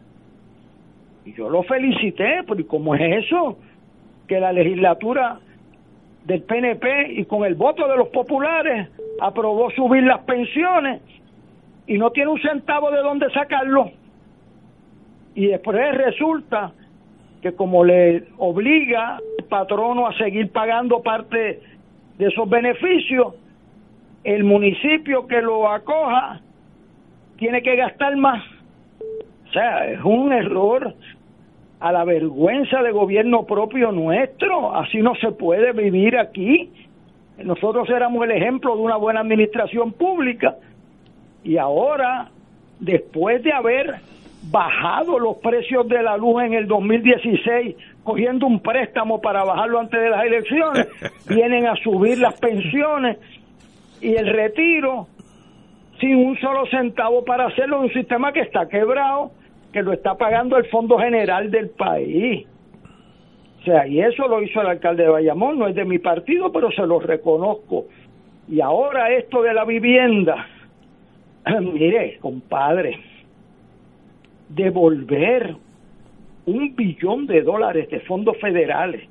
Y yo lo felicité, porque ¿cómo es eso? Que la legislatura del PNP y con el voto de los populares aprobó subir las pensiones y no tiene un centavo de dónde sacarlo. Y después resulta que como le obliga patrono a seguir pagando parte de esos beneficios, el municipio que lo acoja tiene que gastar más. O sea, es un error a la vergüenza de gobierno propio nuestro. Así no se puede vivir aquí. Nosotros éramos el ejemplo de una buena administración pública y ahora, después de haber bajado los precios de la luz en el 2016, cogiendo un préstamo para bajarlo antes de las elecciones, vienen a subir las pensiones y el retiro sin un solo centavo para hacerlo en un sistema que está quebrado que lo está pagando el Fondo General del país. O sea, y eso lo hizo el alcalde de Bayamón, no es de mi partido, pero se lo reconozco. Y ahora esto de la vivienda, mire, compadre, devolver un billón de dólares de fondos federales.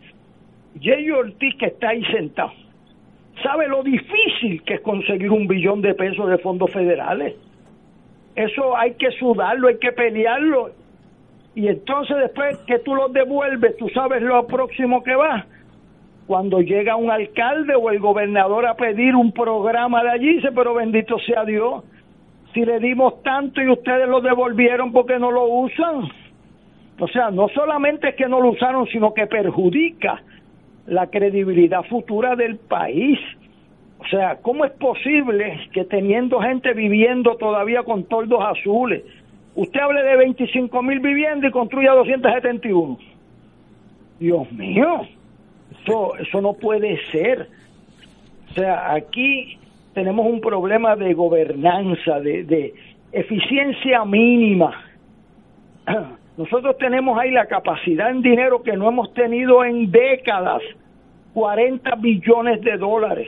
Jay Ortiz, que está ahí sentado, sabe lo difícil que es conseguir un billón de pesos de fondos federales eso hay que sudarlo, hay que pelearlo. Y entonces después que tú lo devuelves, tú sabes lo próximo que va, cuando llega un alcalde o el gobernador a pedir un programa de allí, dice, pero bendito sea Dios, si le dimos tanto y ustedes lo devolvieron porque no lo usan. O sea, no solamente es que no lo usaron, sino que perjudica la credibilidad futura del país. O sea, ¿cómo es posible que teniendo gente viviendo todavía con toldos azules, usted hable de 25 mil viviendas y construya 271? Dios mío, eso, eso no puede ser. O sea, aquí tenemos un problema de gobernanza, de, de eficiencia mínima. Nosotros tenemos ahí la capacidad en dinero que no hemos tenido en décadas, 40 billones de dólares.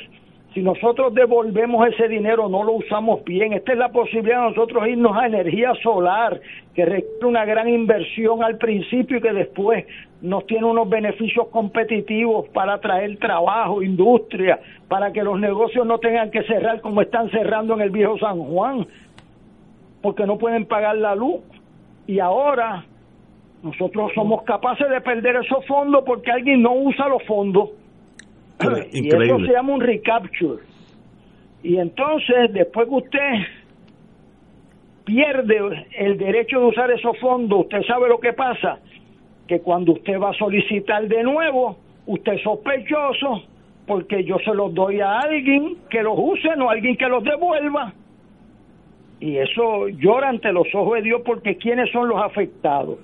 Si nosotros devolvemos ese dinero, no lo usamos bien. Esta es la posibilidad de nosotros irnos a energía solar, que requiere una gran inversión al principio y que después nos tiene unos beneficios competitivos para atraer trabajo, industria, para que los negocios no tengan que cerrar como están cerrando en el viejo San Juan, porque no pueden pagar la luz. Y ahora nosotros somos capaces de perder esos fondos porque alguien no usa los fondos. Y eso se llama un recapture. Y entonces, después que usted pierde el derecho de usar esos fondos, usted sabe lo que pasa, que cuando usted va a solicitar de nuevo, usted es sospechoso porque yo se los doy a alguien que los use, no a alguien que los devuelva. Y eso llora ante los ojos de Dios porque ¿quiénes son los afectados?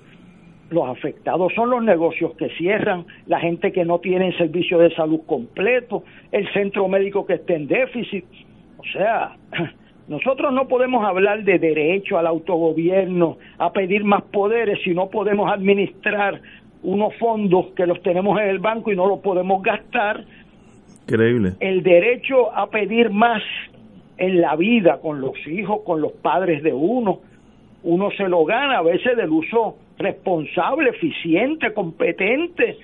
Los afectados son los negocios que cierran, la gente que no tiene servicio de salud completo, el centro médico que está en déficit. O sea, nosotros no podemos hablar de derecho al autogobierno, a pedir más poderes si no podemos administrar unos fondos que los tenemos en el banco y no los podemos gastar. Increíble. El derecho a pedir más en la vida con los hijos, con los padres de uno, uno se lo gana a veces del uso responsable, eficiente, competente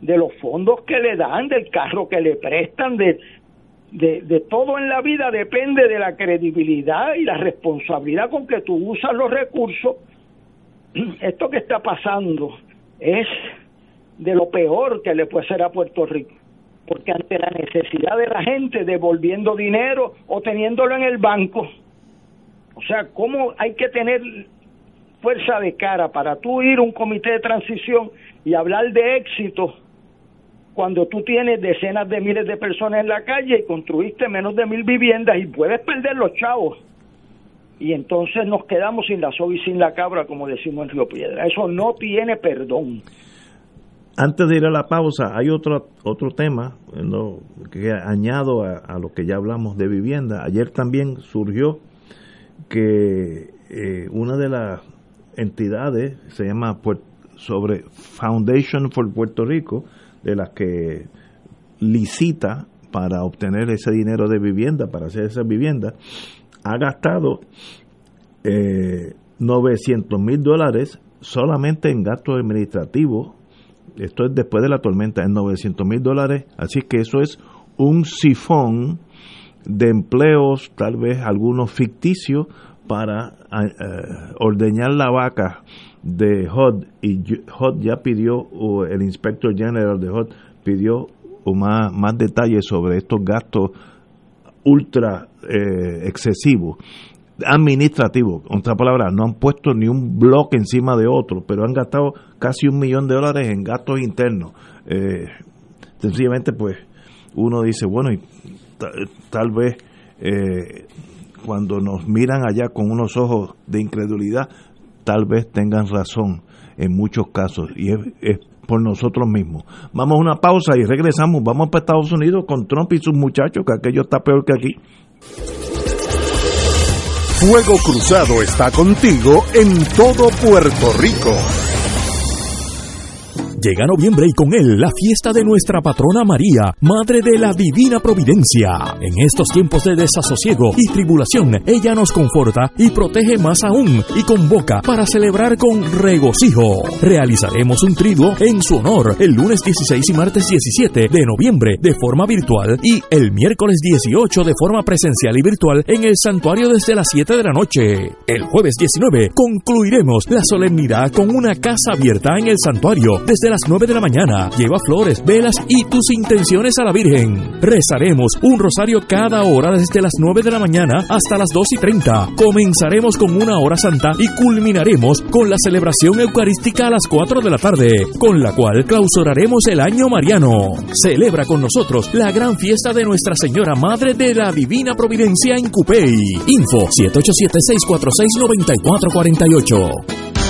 de los fondos que le dan, del carro que le prestan, de, de, todo en la vida depende de la credibilidad y la responsabilidad con que tú usas los recursos. Esto que está pasando es de lo peor que le puede ser a Puerto Rico, porque ante la necesidad de la gente devolviendo dinero o teniéndolo en el banco, o sea, ¿cómo hay que tener fuerza de cara para tú ir a un comité de transición y hablar de éxito cuando tú tienes decenas de miles de personas en la calle y construiste menos de mil viviendas y puedes perder los chavos? Y entonces nos quedamos sin la soga y sin la cabra, como decimos en Río Piedra. Eso no tiene perdón. Antes de ir a la pausa, hay otro, otro tema que añado a lo que ya hablamos de vivienda. Ayer también surgió que eh, una de las entidades se llama sobre Foundation for Puerto Rico, de las que licita para obtener ese dinero de vivienda, para hacer esa vivienda, ha gastado eh, 900 mil dólares solamente en gastos administrativos. Esto es después de la tormenta, en 900 mil dólares. Así que eso es un sifón de empleos, tal vez algunos ficticios, para eh, ordeñar la vaca de HOD y HOD ya pidió, el inspector general de HOD pidió más, más detalles sobre estos gastos ultra eh, excesivos administrativos, en otra palabra, no han puesto ni un bloque encima de otro, pero han gastado casi un millón de dólares en gastos internos. Eh, sencillamente, pues, uno dice, bueno, y tal vez eh, cuando nos miran allá con unos ojos de incredulidad, tal vez tengan razón en muchos casos y es, por nosotros mismos. Vamos a una pausa y regresamos. Vamos para Estados Unidos con Trump y sus muchachos, que aquello está peor que aquí. Fuego Cruzado está contigo en todo Puerto Rico. Llega noviembre y con él la fiesta de nuestra patrona María, Madre de la Divina Providencia. En estos tiempos de desasosiego y tribulación, ella nos conforta y protege más aún y convoca para celebrar con regocijo. Realizaremos un triduo en su honor el lunes 16 y martes 17 de noviembre de forma virtual y el miércoles 18 de forma presencial y virtual en el santuario desde las 7 de la noche. El jueves 19 concluiremos la solemnidad con una casa abierta en el santuario desde desde las 9 de la mañana. Lleva flores, velas y tus intenciones a la Virgen. Rezaremos un rosario cada hora desde las 9 de la mañana hasta las 2 y 30. Comenzaremos con una hora santa y culminaremos con la celebración eucarística a las 4 de la tarde, con la cual clausuraremos el año mariano. Celebra con nosotros la gran fiesta de Nuestra Señora Madre de la Divina Providencia en Cupey. Info 787-646-9448.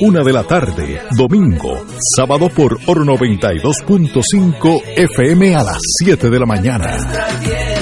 una de la tarde, domingo, sábado por Oro 92.5 FM a las 7 de la mañana.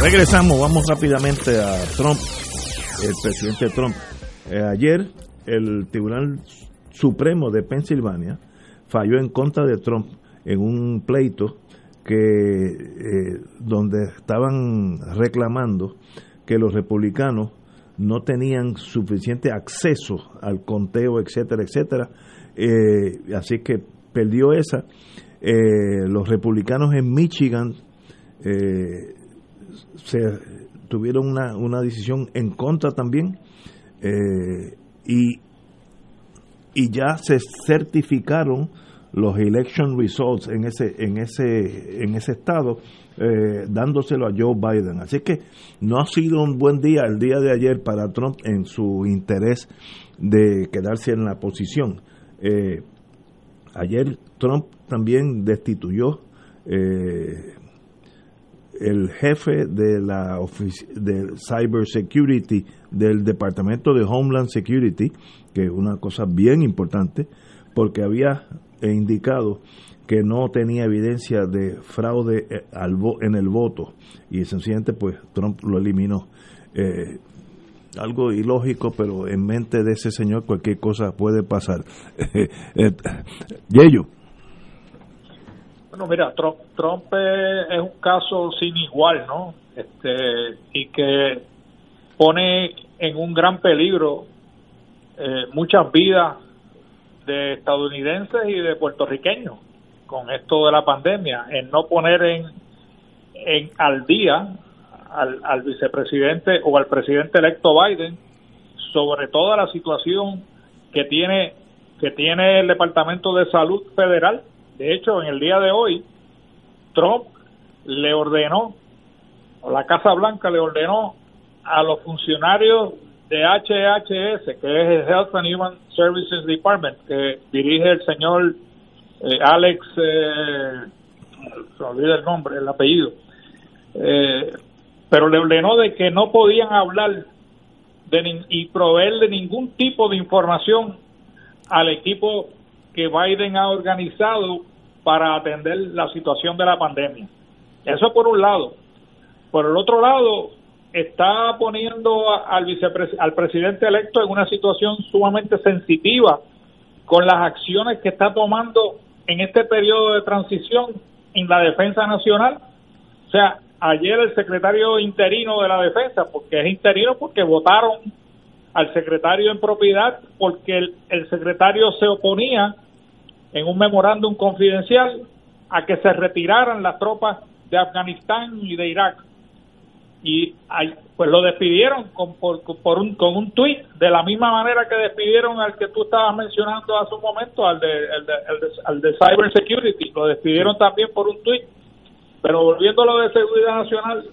Regresamos, vamos rápidamente a Trump, el presidente Trump. Eh, ayer el Tribunal Supremo de Pensilvania falló en contra de Trump en un pleito que eh, donde estaban reclamando que los republicanos no tenían suficiente acceso al conteo, etcétera, etcétera. Eh, así que perdió esa. los republicanos en Michigan se tuvieron una, una decisión en contra también eh, y, y ya se certificaron los election results en ese en ese en ese estado eh, dándoselo a Joe Biden. Así que no ha sido un buen día el día de ayer para Trump en su interés de quedarse en la posición. Eh, ayer Trump también destituyó eh, el jefe de la de cyber security del departamento de Homeland Security, que es una cosa bien importante, porque había indicado que no tenía evidencia de fraude eh, en el voto y sencillamente pues Trump lo eliminó. Eh, algo ilógico, pero en mente de ese señor cualquier cosa puede pasar. Eh, Yello. Bueno, mira, Trump, Trump es un caso sin igual, ¿no? Este, y que pone en un gran peligro eh, muchas vidas de estadounidenses y de puertorriqueños con esto de la pandemia, en no poner en, en al día al, al vicepresidente o al presidente electo Biden sobre toda la situación que tiene que tiene el Departamento de Salud Federal de hecho, en el día de hoy, Trump le ordenó, o la Casa Blanca le ordenó a los funcionarios de HHS, que es el Health and Human Services Department, que dirige el señor eh, Alex, eh, se olvida el nombre, el apellido, eh, pero le ordenó de que no podían hablar de y proveerle ningún tipo de información al equipo que Biden ha organizado para atender la situación de la pandemia. Eso por un lado. Por el otro lado, está poniendo al, al presidente electo en una situación sumamente sensitiva con las acciones que está tomando en este periodo de transición en la defensa nacional. O sea, ayer el secretario interino de la defensa, porque es interino porque votaron al secretario en propiedad porque el, secretario se oponía en un memorándum confidencial a que se retiraran las tropas de Afganistán y de Irak. Y pues lo despidieron con, por, un, con un tuit, de la misma manera que despidieron al que tú estabas mencionando hace un momento, al de, al de, Cyber Security, lo despidieron también por un tuit. Pero volviendo a lo de seguridad nacional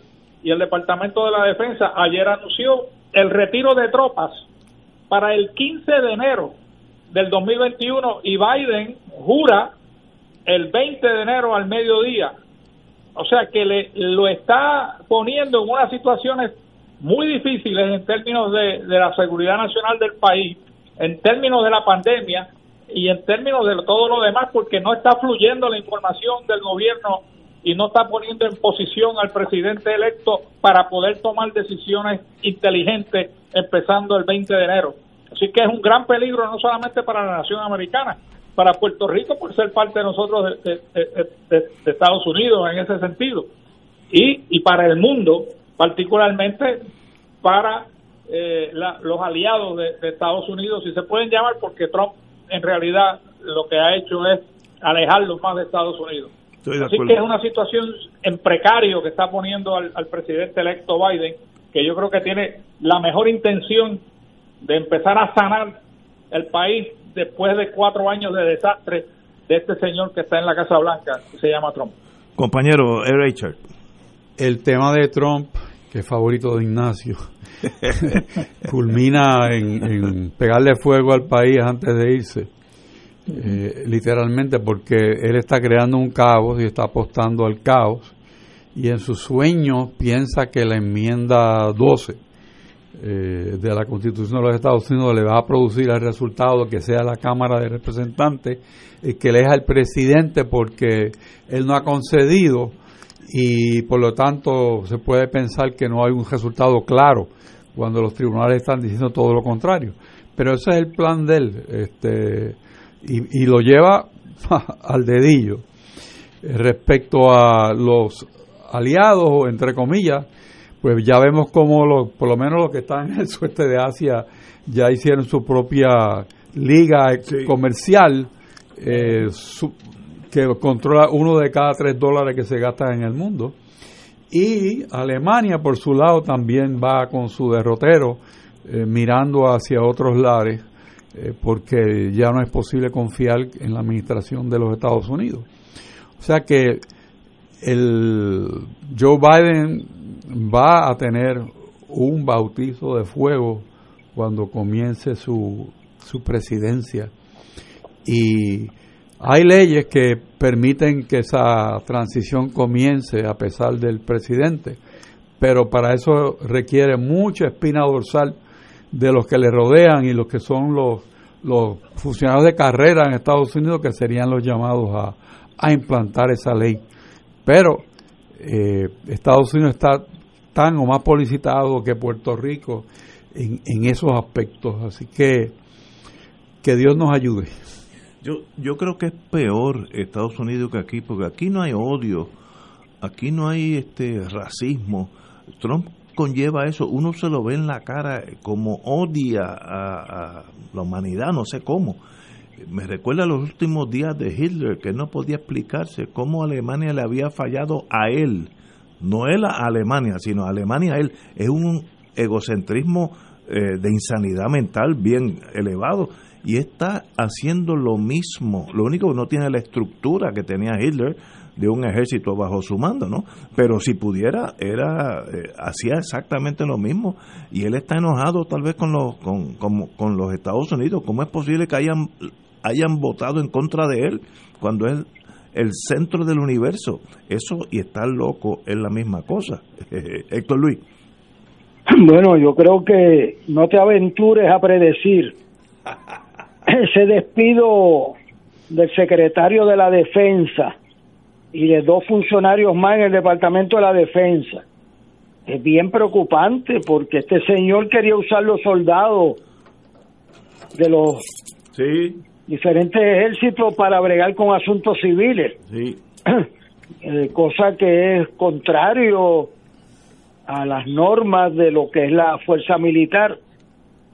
y el Departamento de la Defensa, ayer anunció el retiro de tropas para el 15 de enero del 2021 y Biden jura el 20 de enero al mediodía. O sea que le, lo está poniendo en unas situaciones muy difíciles en términos de, de la seguridad nacional del país, en términos de la pandemia y en términos de todo lo demás, porque no está fluyendo la información del gobierno y no está poniendo en posición al presidente electo para poder tomar decisiones inteligentes empezando el 20 de enero. Así que es un gran peligro no solamente para la nación americana, para Puerto Rico por ser parte de nosotros de, Estados Unidos en ese sentido, y, y para el mundo, particularmente para eh, los aliados de Estados Unidos, si se pueden llamar, porque Trump en realidad lo que ha hecho es alejarlos más de Estados Unidos. Así que es una situación en precario que está poniendo al, presidente electo Biden, que yo creo que tiene la mejor intención de empezar a sanar el país después de cuatro años de desastre de este señor que está en la Casa Blanca, que se llama Trump. Compañero Richard. El tema de Trump, que es favorito de Ignacio, culmina en pegarle fuego al país antes de irse eh, literalmente porque él está creando un caos y está apostando al caos y en su sueño piensa que la enmienda 12 eh, de la Constitución de los Estados Unidos le va a producir el resultado que sea la Cámara de Representantes y que elija el presidente porque él no ha concedido y por lo tanto se puede pensar que no hay un resultado claro cuando los tribunales están diciendo todo lo contrario. Pero ese es el plan de él. Este, y, lo lleva al dedillo. Respecto a los aliados, entre comillas, pues ya vemos como por lo menos los que están en el sueste de Asia ya hicieron su propia liga comercial eh, que controla uno de cada tres dólares que se gastan en el mundo. Y Alemania, por su lado, también va con su derrotero eh, mirando hacia otros lares eh, porque ya no es posible confiar en la administración de los Estados Unidos. O sea que el Joe Biden va a tener un bautizo de fuego cuando comience su, su presidencia. Y hay leyes que permiten que esa transición comience a pesar del presidente, pero para eso requiere mucha espina dorsal de los que le rodean y los que son los, los funcionarios de carrera en Estados Unidos que serían los llamados a, implantar esa ley. Pero eh, Estados Unidos está tan o más publicitado que Puerto Rico en, esos aspectos. Así que que Dios nos ayude. Yo, yo creo que es peor Estados Unidos que aquí, porque aquí no hay odio, aquí no hay este racismo. Trump conlleva eso? Uno se lo ve en la cara como odia a, la humanidad, no sé cómo. Me recuerda los últimos días de Hitler, que no podía explicarse cómo Alemania le había fallado a él. No él a Alemania, sino Alemania a él. Es un egocentrismo eh, de insanidad mental bien elevado y está haciendo lo mismo. Lo único que no tiene la estructura que tenía Hitler, de un ejército bajo su mando, ¿no? Pero si pudiera, era eh, hacía exactamente lo mismo y él está enojado tal vez con los con, con, los Estados Unidos. ¿Cómo es posible que hayan hayan votado en contra de él cuando es el centro del universo? Eso y estar loco es la misma cosa. Héctor Luis. Bueno, yo creo que no te aventures a predecir ese despido del secretario de la Defensa y de dos funcionarios más en el Departamento de la Defensa. Es bien preocupante porque este señor quería usar los soldados de los diferentes ejércitos para bregar con asuntos civiles. Eh, cosa que es contrario a las normas de lo que es la fuerza militar.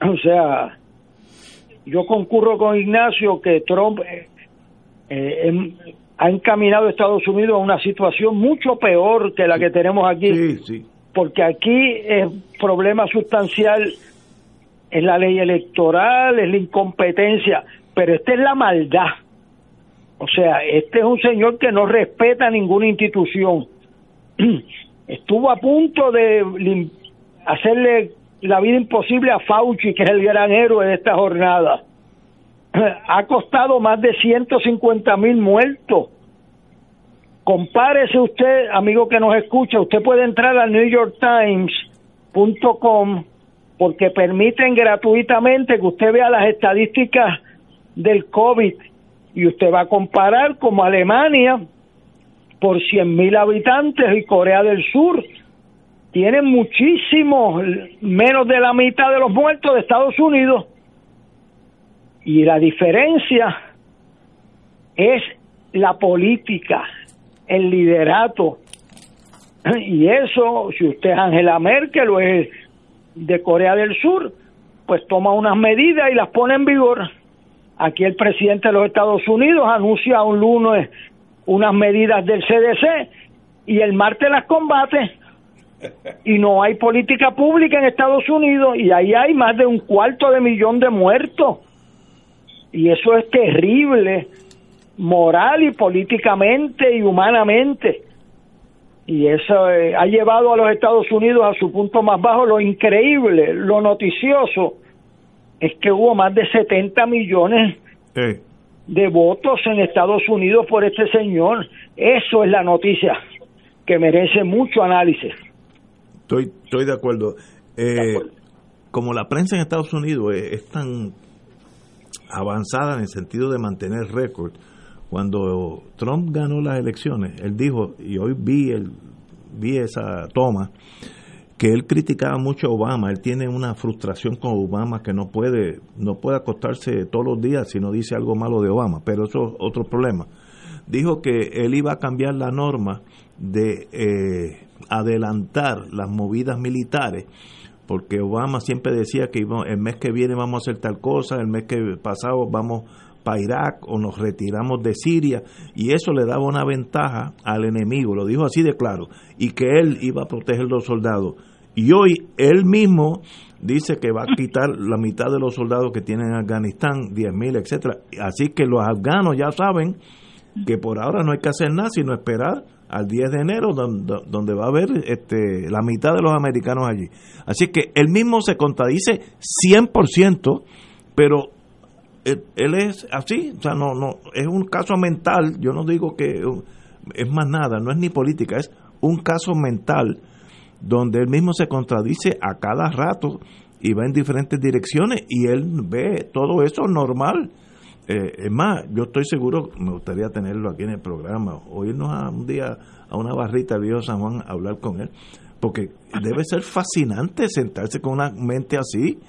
O sea, yo concurro con Ignacio que Trump eh, eh, em, ha encaminado a Estados Unidos a una situación mucho peor que la que tenemos aquí. Porque aquí el problema sustancial es la ley electoral, es la incompetencia, pero esta es la maldad. O sea, este es un señor que no respeta ninguna institución. Estuvo a punto de hacerle la vida imposible a Fauci, que es el gran héroe de esta jornada. Ha costado más de 150 mil muertos. Compárese usted, amigo que nos escucha, usted puede entrar a newyorktimes.com porque permiten gratuitamente que usted vea las estadísticas del COVID y usted va a comparar como Alemania por 100 mil habitantes y Corea del Sur tienen muchísimos, menos de la mitad de los muertos de Estados Unidos. Y la diferencia es la política, el liderato. Y eso, si usted es Angela Merkel o es de Corea del Sur, pues toma unas medidas y las pone en vigor. Aquí el presidente de los Estados Unidos anuncia un lunes unas medidas del CDC y el martes las combate. Y no hay política pública en Estados Unidos y ahí hay más de un cuarto de millón de muertos. Y eso es terrible moral y políticamente y humanamente. Y eso eh, ha llevado a los Estados Unidos a su punto más bajo lo increíble lo noticioso es que hubo más de 70 millones de votos en Estados Unidos por este señor. Eso es la noticia que merece mucho análisis. Estoy, estoy de acuerdo. Eh, como la prensa en Estados Unidos es, tan avanzada en el sentido de mantener récord, cuando Trump ganó las elecciones, él dijo, y hoy vi, el, vi esa toma, que él criticaba mucho a Obama, él tiene una frustración con Obama que no puede, no puede acostarse todos los días si no dice algo malo de Obama, pero eso es otro problema. Dijo que él iba a cambiar la norma de eh, adelantar las movidas militares, porque Obama siempre decía que el mes que viene vamos a hacer tal cosa, el mes que pasado vamos para Irak o nos retiramos de Siria y eso le daba una ventaja al enemigo, lo dijo así de claro, y que él iba a proteger los soldados. Y hoy él mismo dice que va a quitar la mitad de los soldados que tienen en Afganistán, 10.000, etcétera. Así que los afganos ya saben que por ahora no hay que hacer nada sino esperar al 10 de enero donde, donde va a haber este, la mitad de los americanos allí. Así que él mismo se contradice 100%, pero él, él, es así, o sea, no, no, es un caso mental, yo no digo que es más nada, no es ni política, es un caso mental donde él mismo se contradice a cada rato y va en diferentes direcciones y él ve todo eso normal. Eh, es más, yo estoy seguro, me gustaría tenerlo aquí en el programa, o irnos a un día a una barrita Viejo San Juan a hablar con él, porque debe ser fascinante sentarse con una mente así,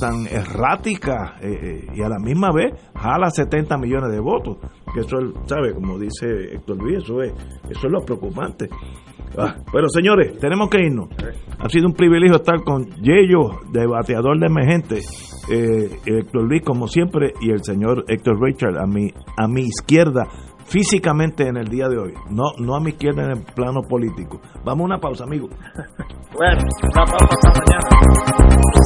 tan errática, eh, eh, y a la misma vez jala 70 millones de votos, que eso, ¿sabe? Como dice Héctor Luis, eso es, eso es lo preocupante. Ah, bueno, señores, tenemos que irnos. Ha sido un privilegio estar con Yello, debateador de emergente, eh, Héctor Luis, como siempre, y el señor Héctor Richard a mi, a mi izquierda, físicamente en el día de hoy, no, no a mi izquierda en el plano político. Vamos a una pausa, amigo. Bueno, una pausa hasta mañana.